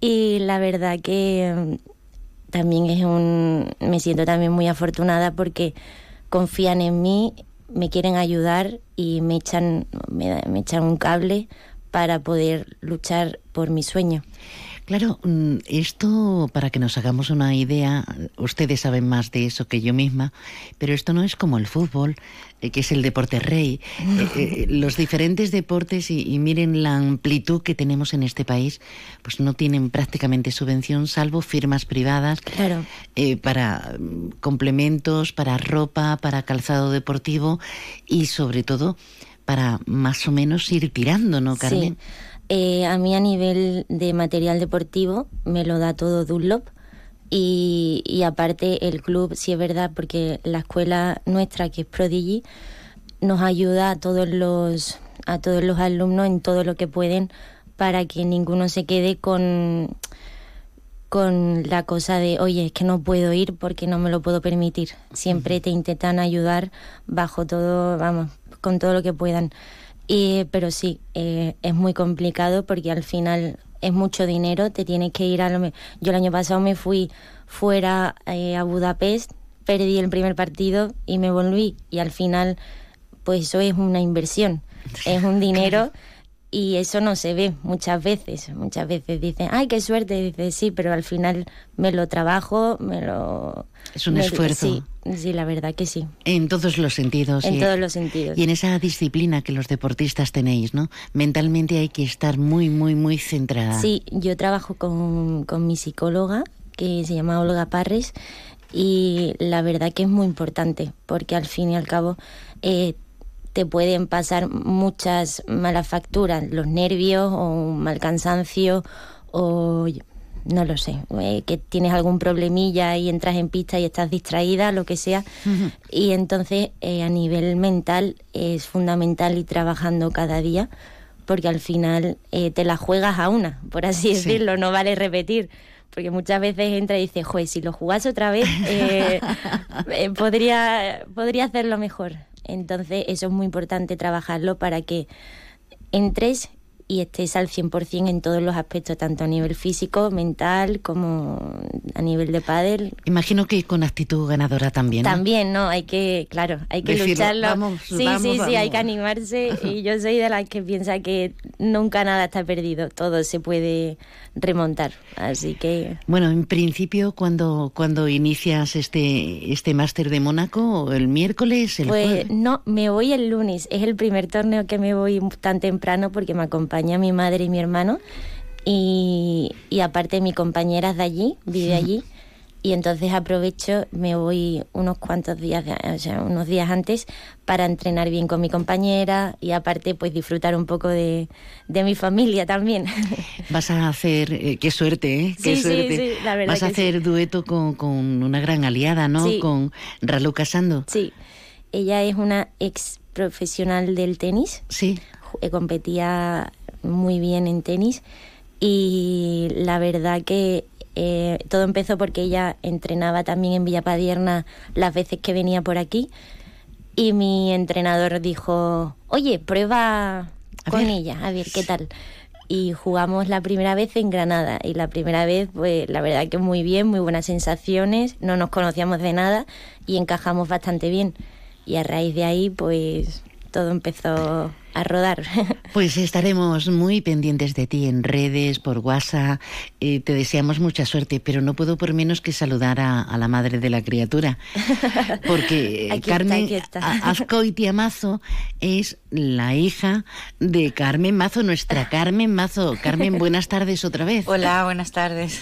Y la verdad que mm, también es un me siento también muy afortunada porque confían en mí me quieren ayudar y me echan me, me echan un cable para poder luchar por mi sueño Claro, mm, esto, para que nos hagamos una idea, ustedes saben más de eso que yo misma, pero esto no es como el fútbol, eh, que es el deporte rey. Eh, eh, los diferentes deportes, y, y miren la amplitud que tenemos en este país, pues no tienen prácticamente subvención, salvo firmas privadas claro eh, para mm, complementos, para ropa, para calzado deportivo y sobre todo para más o menos ir tirando, ¿no, Carmen? Sí. Eh, a mí a nivel de material deportivo me lo da todo Dunlop y, y aparte el club, sí es verdad, porque la escuela nuestra, que es Prodigy, nos ayuda a todos los, a todos los alumnos en todo lo que pueden para que ninguno se quede con, con la cosa de, oye, es que no puedo ir porque no me lo puedo permitir. Siempre te intentan ayudar bajo todo, vamos, con todo lo que puedan. Y, pero sí, eh, es muy complicado porque al final es mucho dinero, te tienes que ir a lo... Yo el año pasado me fui fuera eh, a Budapest, perdí el primer partido y me volví. Y al final pues eso es una inversión, es un dinero y eso no se ve muchas veces. Muchas veces dicen, ay, qué suerte, dice sí, pero al final me lo trabajo, me lo... Es un esfuerzo. Sí, sí, la verdad que sí. En todos los sentidos. En y- todos los sentidos. Y en esa disciplina que los deportistas tenéis, ¿no? Mentalmente hay que estar muy, muy, muy centrada. Sí, yo trabajo con, con mi psicóloga, que se llama Olga Parres, y la verdad que es muy importante, porque al fin y al cabo eh, te pueden pasar muchas malas facturas, los nervios o un mal cansancio o no lo sé, eh, que tienes algún problemilla y entras en pista y estás distraída, lo que sea. Y entonces eh, a nivel mental es fundamental ir trabajando cada día porque al final eh, te la juegas a una, por así Sí. decirlo, no vale repetir. Porque muchas veces entra y dice, joder, si lo jugase otra vez, eh, eh, podría, podría hacerlo mejor. Entonces, eso es muy importante trabajarlo para que entres y estés al 100% en todos los aspectos, tanto a nivel físico, mental, como a nivel de pádel. Imagino que con actitud ganadora también. ¿no? También, ¿no? Hay que, claro, hay que Decirlo, lucharlo. vamos, sí, vamos, sí, sí, hay que animarse. y yo soy de las que piensa que nunca nada está perdido, todo se puede remontar. Así que Bueno, en principio, cuando cuando inicias este este máster de Mónaco, el miércoles, el Pues jueves. no, me voy el lunes. Es el primer torneo que me voy tan temprano porque me acompaña mi madre y mi hermano. Y, y aparte mi compañera es de allí, vive allí. Y entonces aprovecho, me voy unos cuantos días, o sea, unos días antes para entrenar bien con mi compañera y aparte pues disfrutar un poco de, de mi familia también. Vas a hacer, eh, qué suerte, ¿eh? Qué Sí, sí, suerte. sí, la verdad Vas a que sí. hacer dueto con, con una gran aliada, ¿no? Sí. Con Ralu Casando. Sí, ella es una ex profesional del tenis. Sí. Ju- Competía muy bien en tenis y la verdad que eh, todo empezó porque ella entrenaba también en Villapadierna las veces que venía por aquí y mi entrenador dijo, oye, prueba con ver. ella, a ver qué tal. Y jugamos la primera vez en Granada y la primera vez, pues la verdad que muy bien, muy buenas sensaciones, no nos conocíamos de nada y encajamos bastante bien. Y a raíz de ahí, pues todo empezó a rodar. Pues estaremos muy pendientes de ti en redes, por WhatsApp. Eh, te deseamos mucha suerte, pero no puedo por menos que saludar a, a la madre de la criatura. Porque eh, Aquí está, Carmen está. A- Azcoitia Mazo es la hija de Carmen Mazo, nuestra Carmen Mazo. Carmen, buenas tardes otra vez. Hola, buenas tardes.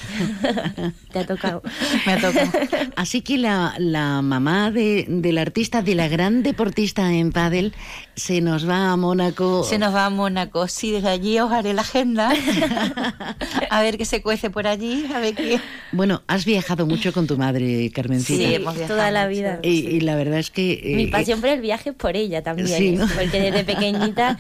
Te ha tocado. Me ha tocado. Así que la, la mamá de, del artista, de la gran deportista en pádel, se nos va a Mónaco. Se nos va a Mónaco. Sí, desde allí os haré la agenda. A ver qué se cuece por allí. A ver qué. Bueno, has viajado mucho con tu madre, Carmencita. Sí, hemos viajado toda la mucho. vida. Y, y la verdad es que... eh, Mi pasión por el viaje es por ella también, Sí, ¿eh? ¿no? porque desde pequeñita,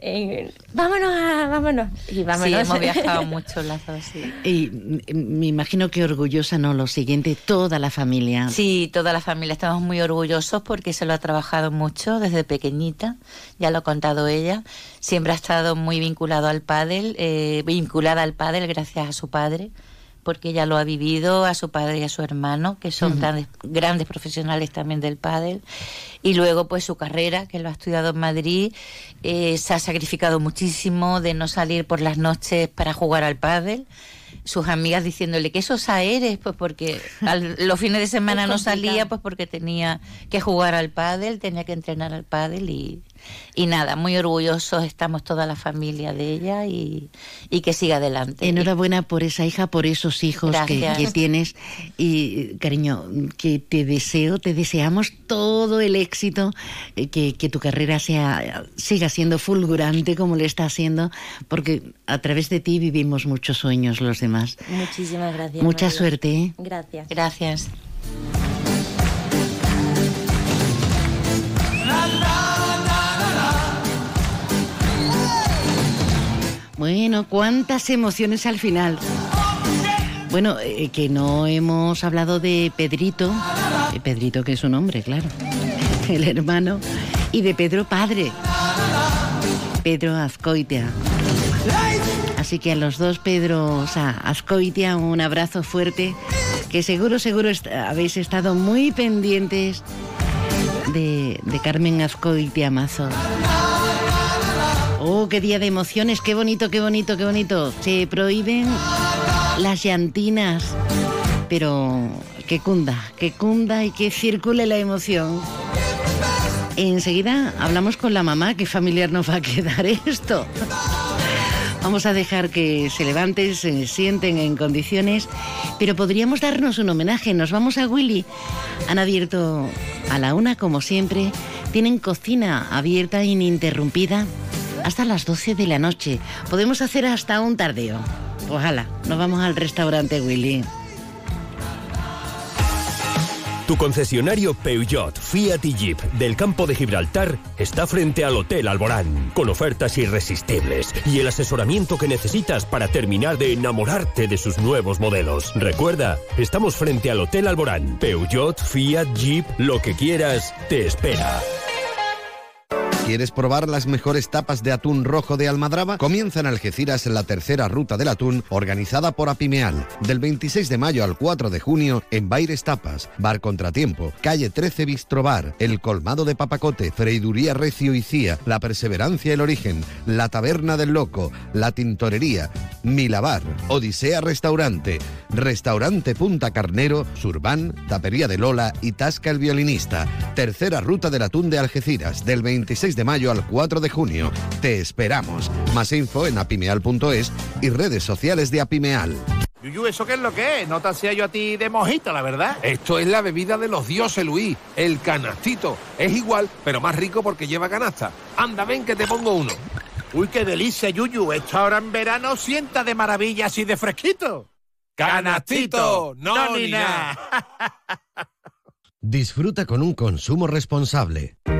eh, vámonos, a- vámonos. Y vámonos. Sí, hemos viajado mucho las dos, sí. Y me imagino que orgullosa, ¿no? Lo siguiente, toda la familia. Sí, toda la familia estamos muy orgullosos porque se lo ha trabajado mucho desde pequeñita, ya lo ha contado ella. Siempre ha estado muy vinculado al pádel, eh, vinculada al pádel gracias a su padre, porque ella lo ha vivido, a su padre y a su hermano, que son Ujú. grandes, grandes profesionales también del pádel. Y luego pues su carrera, que lo ha estudiado en Madrid, eh, se ha sacrificado muchísimo de no salir por las noches para jugar al pádel sus amigas diciéndole que sosa eres, pues porque al- los fines de semana no salía, pues porque tenía que jugar al pádel, tenía que entrenar al pádel y, y nada, muy orgullosos estamos toda la familia de ella y, y que siga adelante. Enhorabuena por esa hija, por esos hijos que, que tienes. Y, cariño, que te deseo, te deseamos todo el éxito, eh, que, que tu carrera sea, siga siendo fulgurante como le está haciendo, porque a través de ti vivimos muchos sueños los demás. Muchísimas gracias. Mucha María. suerte, ¿eh? Gracias. Gracias. Bueno, cuántas emociones al final. Bueno, eh, que no hemos hablado de Pedrito, eh, Pedrito que es su nombre, claro, el hermano, y de Pedro padre, Pedro Azcoitea. Así que a los dos, Pedro, o sea, Ascoitia, un abrazo fuerte, que seguro, seguro habéis estado muy pendientes de, de Carmen Ascoitia Mazo. Oh, qué día de emociones, qué bonito, qué bonito, qué bonito. Se prohíben las llantinas, pero que cunda, que cunda y que circule la emoción. Enseguida hablamos con la mamá, qué familiar nos va a quedar esto. Vamos a dejar que se levanten, se sienten en condiciones, pero podríamos darnos un homenaje. Nos vamos a Willy. Han abierto a la una, como siempre. Tienen cocina abierta ininterrumpida hasta las 12 de la noche. Podemos hacer hasta un tardeo. Ojalá, nos vamos al restaurante Willy. Tu concesionario Peugeot, Fiat y Jeep del campo de Gibraltar está frente al Hotel Alborán, con ofertas irresistibles y el asesoramiento que necesitas para terminar de enamorarte de sus nuevos modelos. Recuerda, estamos frente al Hotel Alborán. Peugeot, Fiat, Jeep, lo que quieras, te espera. ¿Quieres probar las mejores tapas de atún rojo de Almadraba? Comienza en Algeciras la tercera ruta del atún organizada por Apimeal. Del 26 de mayo al 4 de junio en Baires Tapas, Bar Contratiempo, Calle 13 Bistrobar, El Colmado de Papacote, Freiduría Recio y Cía, La Perseverancia El Origen, La Taberna del Loco, La Tintorería, Milabar, Odisea Restaurante, Restaurante Punta Carnero, Surban, Tapería de Lola y Tasca el Violinista. Tercera ruta del atún de Algeciras, del 26 de mayo al 4 de junio. Te esperamos. Más info en apimeal.es y redes sociales de Apimeal. Yuyu, ¿eso qué es lo que es? No te hacía yo a ti de mojito, la verdad. Esto es la bebida de los dioses, Luis, el canastito. Es igual, pero más rico porque lleva canasta. Anda, ven que te pongo uno. Uy, qué delicia, Yuyu. Esto ahora en verano sienta de maravilla así de fresquito. ¡Canastito! ¡No, ni nada! Disfruta con un consumo responsable.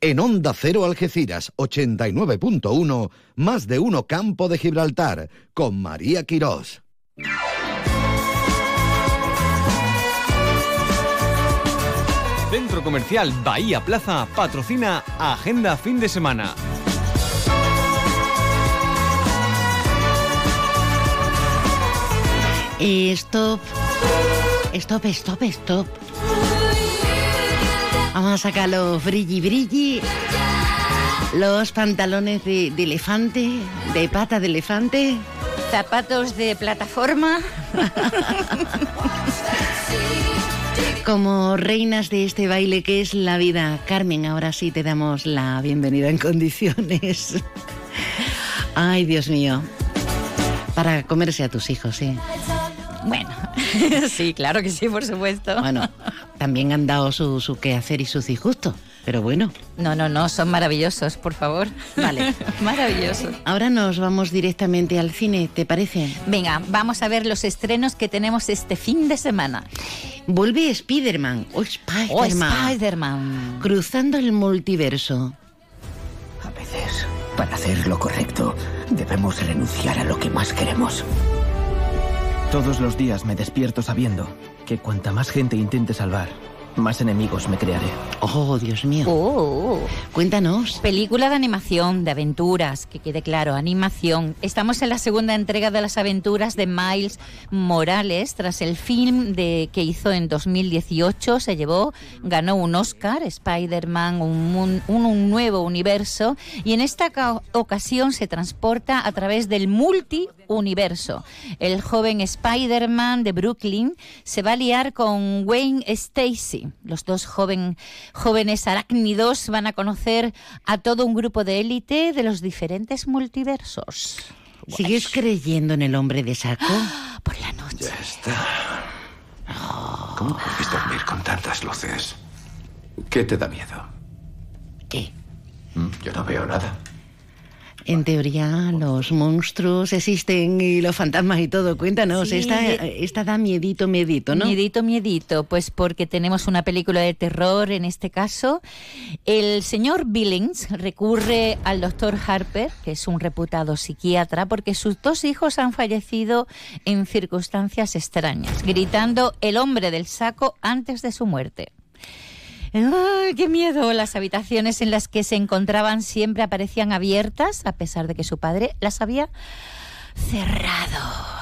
En Onda Cero Algeciras 89.1, más de uno Campo de Gibraltar, con María Quirós. Centro Comercial Bahía Plaza patrocina Agenda Fin de Semana. Stop. Stop, stop, stop. Vamos a sacar los brilli brilli. Los pantalones de, de elefante, de pata de elefante. Zapatos de plataforma. Como reinas de este baile que es la vida. Carmen, ahora sí te damos la bienvenida en condiciones. Ay, Dios mío. Para comerse a tus hijos, sí. Bueno, sí, claro que sí, por supuesto. Bueno, también han dado su, su quehacer y su disgusto, pero bueno. No, no, no, son maravillosos, por favor. Vale. Maravillosos. Ahora nos vamos directamente al cine, ¿te parece? Venga, vamos a ver los estrenos que tenemos este fin de semana. Vuelve Spider-Man. Oh, Spider-Man. Oh, Spider-Man. Cruzando el multiverso. A veces, para hacer lo correcto, debemos renunciar a lo que más queremos. Todos los días me despierto sabiendo que cuanta más gente intente salvar, más enemigos me crearé. Oh, Dios mío. Oh. Cuéntanos. Película de animación, de aventuras, que quede claro, animación. Estamos en la segunda entrega de las aventuras de Miles Morales, tras el film de, que hizo en 2018, se llevó, ganó un Oscar, Spider-Man, un, un- un nuevo universo, y en esta ca- ocasión se transporta a través del multiuniverso. El joven Spider-Man de Brooklyn se va a liar con Wayne Stacy. Los dos joven, jóvenes arácnidos van a conocer a todo un grupo de élite de los diferentes multiversos. ¿Sigues creyendo en el hombre de saco? Por la noche. Ya está. ¿Cómo puedes dormir con tantas luces? ¿Qué te da miedo? ¿Qué? Mm, Yo no veo nada. En teoría, los monstruos existen y los fantasmas y todo. Cuéntanos, Sí. esta, esta da miedito, miedito, ¿no? Miedito, miedito, pues porque tenemos una película de terror en este caso. El señor Billings recurre al doctor Harper, que es un reputado psiquiatra, porque sus dos hijos han fallecido en circunstancias extrañas, gritando el hombre del saco antes de su muerte. ¡Ay, qué miedo! Las habitaciones en las que se encontraban siempre aparecían abiertas, a pesar de que su padre las había cerrado.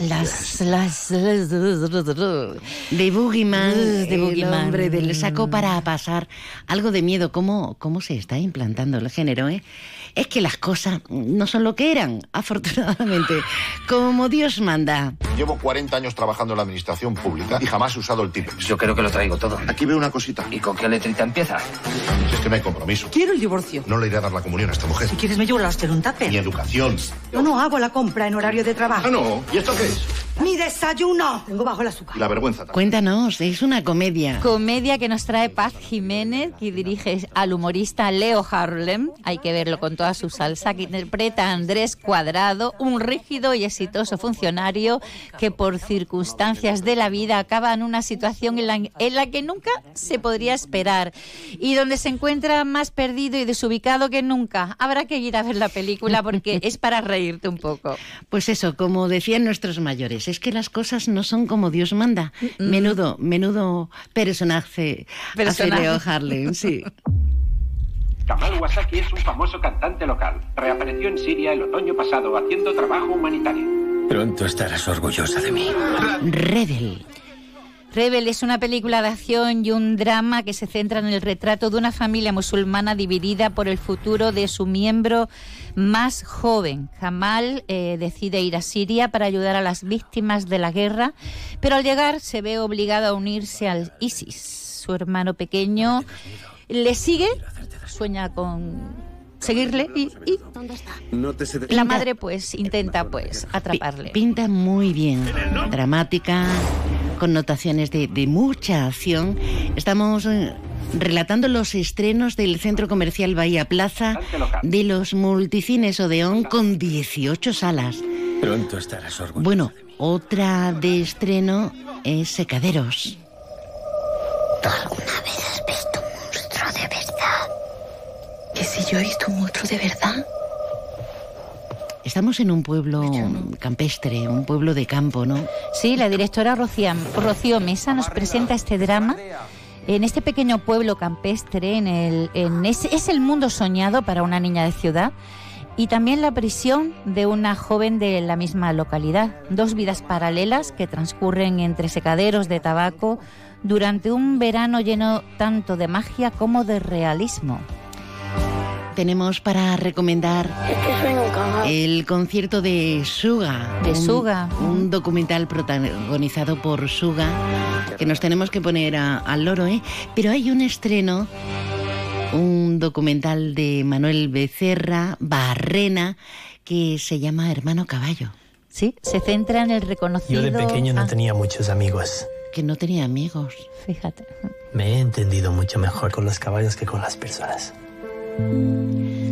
Las, las, las, De Boogeyman, de el Boogeyman. hombre del saco para pasar algo de miedo. ¿Cómo, ¿Cómo se está implantando el género, eh? Es que las cosas no son lo que eran, afortunadamente, como Dios manda. Llevo 40 años trabajando en la administración pública y jamás he usado el TIPEX. Yo creo que lo traigo todo. Aquí veo una cosita. ¿Y con qué letrita empieza? Si es que no hay compromiso. Quiero el divorcio. No le iré a dar la comunión a esta mujer. Si quieres me llevo la hostia un tupper. Ni educación. Yo no hago la compra en horario de trabajo. Ah, no. ¿Y esto qué es? Mi desayuno. Tengo bajo el azúcar. Y la vergüenza también. Cuéntanos, es una comedia. Comedia que nos trae Paz Jiménez, que dirige al humorista Leo Harlem, hay que verlo con toda su salsa, que interpreta a Andrés Cuadrado, un rígido y exitoso funcionario que por circunstancias de la vida acaba en una situación en la, en la que nunca se podría esperar y donde se encuentra más perdido y desubicado que nunca. Habrá que ir a ver la película porque es para reírte un poco. Pues eso, como decían nuestros mayores, es que las cosas no son como Dios manda. Menudo, menudo personaje, hace Personaje. Leo Harlem, sí. Kamal Wasaki es un famoso cantante local. Reapareció en Siria el otoño pasado haciendo trabajo humanitario. Pronto estarás orgullosa de mí. Rebel. Rebel es una película de acción y un drama que se centra en el retrato de una familia musulmana dividida por el futuro de su miembro más joven. Jamal eh, decide ir a Siria para ayudar a las víctimas de la guerra, pero al llegar se ve obligado a unirse al ISIS. Su hermano pequeño le sigue, sueña con seguirle y, y No te sé la madre pues intenta pues atraparle. Pinta muy bien, dramática, connotaciones de, de mucha acción. Estamos eh, relatando los estrenos del Centro Comercial Bahía Plaza de los multicines Odeón con 18 salas. Pronto estarás. Bueno, otra de estreno es Secaderos. ¿Alguna vez ¿Que si yo he visto un monstruo de verdad? Estamos en un pueblo campestre, un pueblo de campo, ¿no? Sí, la directora Rocía- Rocío Mesa nos presenta este drama en este pequeño pueblo campestre, en el, en ese- es el mundo soñado para una niña de ciudad y también la prisión de una joven de la misma localidad. Dos vidas paralelas que transcurren entre secaderos de tabaco durante un verano lleno tanto de magia como de realismo. Tenemos para recomendar el concierto de Suga. De un- Suga. Un documental protagonizado por Suga, que nos tenemos que poner a- al loro, ¿eh? Pero hay un estreno, un documental de Manuel Becerra, Barrena, que se llama Hermano Caballo. Sí, se centra en el reconocido... Yo de pequeño no Ah, tenía muchos amigos. Que no tenía amigos. Fíjate. Me he entendido mucho mejor con los caballos que con las personas.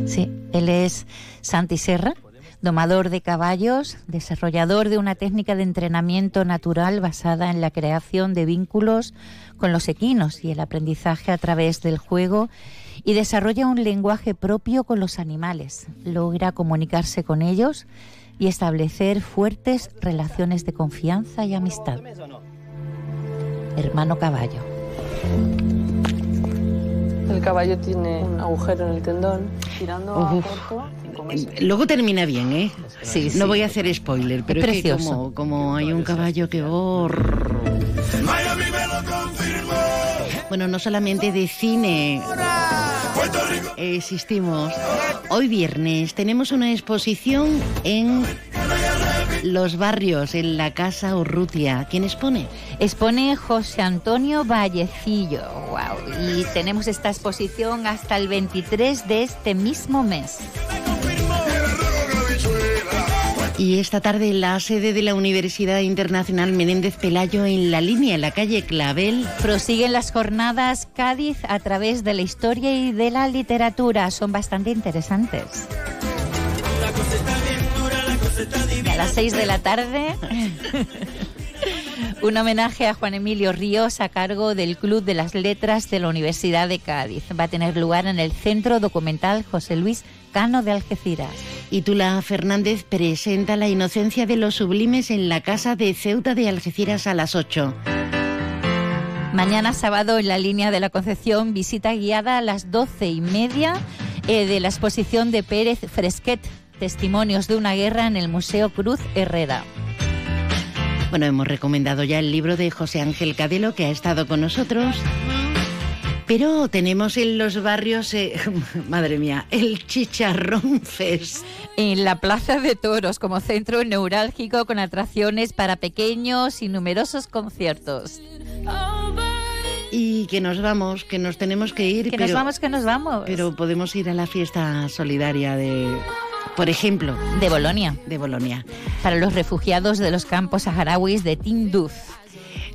Sí, él es Santi Serra, domador de caballos, desarrollador de una técnica de entrenamiento natural basada en la creación de vínculos con los equinos y el aprendizaje a través del juego y desarrolla un lenguaje propio con los animales. Logra comunicarse con ellos y establecer fuertes relaciones de confianza y amistad. Hermano caballo. El caballo tiene un agujero en el tendón. Tirando a corto, cinco meses. Luego termina bien, ¿eh? Sí, No voy a hacer spoiler, pero es, que como, como hay un caballo que... ¡or! Bueno, no solamente de cine existimos. Hoy viernes tenemos una exposición en los barrios, en la Casa Urrutia. ¿Quién expone? Expone José Antonio Vallecillo. Wow. Y tenemos esta exposición hasta el 23 de este mismo mes. Y esta tarde la sede de la Universidad Internacional Menéndez Pelayo en la línea, en la calle Clavel. Prosiguen las jornadas Cádiz a través de la historia y de la literatura. Son bastante interesantes. Y a las 6 de la tarde, un homenaje a Juan Emilio Ríos a cargo del Club de las Letras de la Universidad de Cádiz. Va a tener lugar en el Centro Documental José Luis Cano de Algeciras. Y Tula Fernández presenta La inocencia de los sublimes en la Casa de Ceuta de Algeciras a las 8. Mañana sábado en la línea de la Concepción, visita guiada a las doce y media eh, de la exposición de Pérez Fresquet, Testimonios de una guerra en el Museo Cruz Herrera. Bueno, hemos recomendado ya el libro de José Ángel Cadelo que ha estado con nosotros. Pero tenemos en los barrios, eh, madre mía, el Chicharrón Fest. En la Plaza de Toros como centro neurálgico con atracciones para pequeños y numerosos conciertos. Y que nos vamos, que nos tenemos que ir. Que nos vamos, que nos vamos. Pero podemos ir a la fiesta solidaria de, por ejemplo, De Bolonia. de Bolonia. Para los refugiados de los campos saharauis de Tinduf.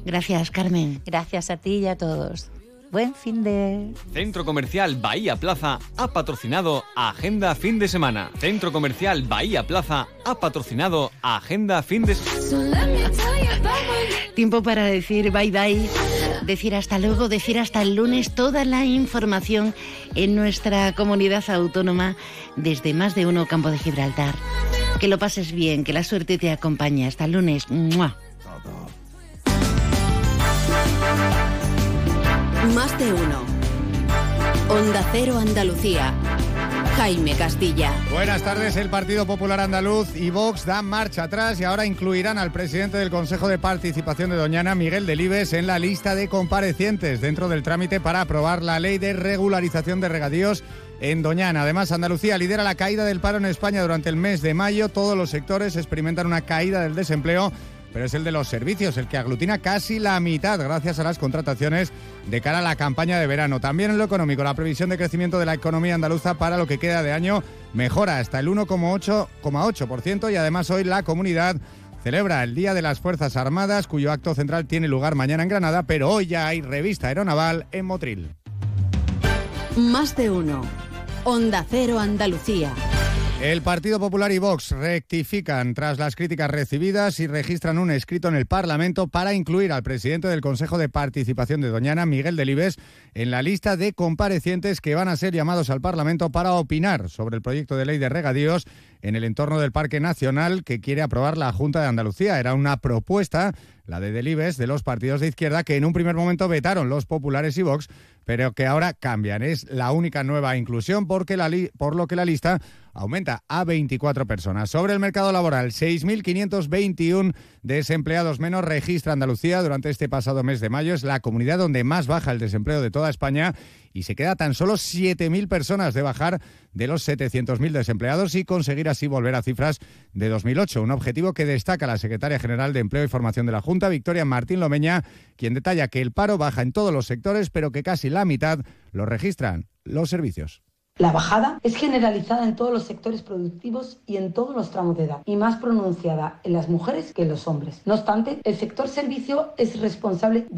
Gracias, Carmen. Gracias a ti y a todos. Buen fin de... Centro Comercial Bahía Plaza ha patrocinado Agenda Fin de Semana. Centro Comercial Bahía Plaza ha patrocinado Agenda Fin de Semana. Tiempo para decir bye bye, decir hasta luego, decir hasta el lunes toda la información en nuestra comunidad autónoma desde más de uno Campo de Gibraltar. Que lo pases bien, que la suerte te acompañe. Hasta el lunes. Más de uno. Onda Cero Andalucía. Jaime Castilla. Buenas tardes. El Partido Popular Andaluz y Vox dan marcha atrás y ahora incluirán al presidente del Consejo de Participación de Doñana, Miguel Delibes, en la lista de comparecientes dentro del trámite para aprobar la ley de regularización de regadíos en Doñana. Además, Andalucía lidera la caída del paro en España durante el mes de mayo. Todos los sectores experimentan una caída del desempleo pero es el de los servicios, el que aglutina casi la mitad gracias a las contrataciones de cara a la campaña de verano. También en lo económico, la previsión de crecimiento de la economía andaluza para lo que queda de año mejora hasta el 1,8% y además hoy la comunidad celebra el Día de las Fuerzas Armadas, cuyo acto central tiene lugar mañana en Granada, pero hoy ya hay revista aeronaval en Motril. Más de uno. Onda Cero Andalucía. El Partido Popular y Vox rectifican tras las críticas recibidas y registran un escrito en el Parlamento para incluir al presidente del Consejo de Participación de Doñana, Miguel Delibes, en la lista de comparecientes que van a ser llamados al Parlamento para opinar sobre el proyecto de ley de regadíos en el entorno del Parque Nacional que quiere aprobar la Junta de Andalucía. Era una propuesta, la de Delibes, de los partidos de izquierda que en un primer momento vetaron los populares y Vox, pero que ahora cambian. Es la única nueva inclusión porque por lo que la lista aumenta a 24 personas. Sobre el mercado laboral, 6.521 desempleados menos registra Andalucía durante este pasado mes de mayo. Es la comunidad donde más baja el desempleo de toda España y se queda tan solo 7.000 personas de bajar de los 700.000 desempleados y conseguir así volver a cifras de 2008, un objetivo que destaca la secretaria general de Empleo y Formación de la Junta, Victoria Martín Lomeña, quien detalla que el paro baja en todos los sectores, pero que casi la mitad lo registran los servicios. La bajada es generalizada en todos los sectores productivos y en todos los tramos de edad, y más pronunciada en las mujeres que en los hombres. No obstante, el sector servicio es responsable de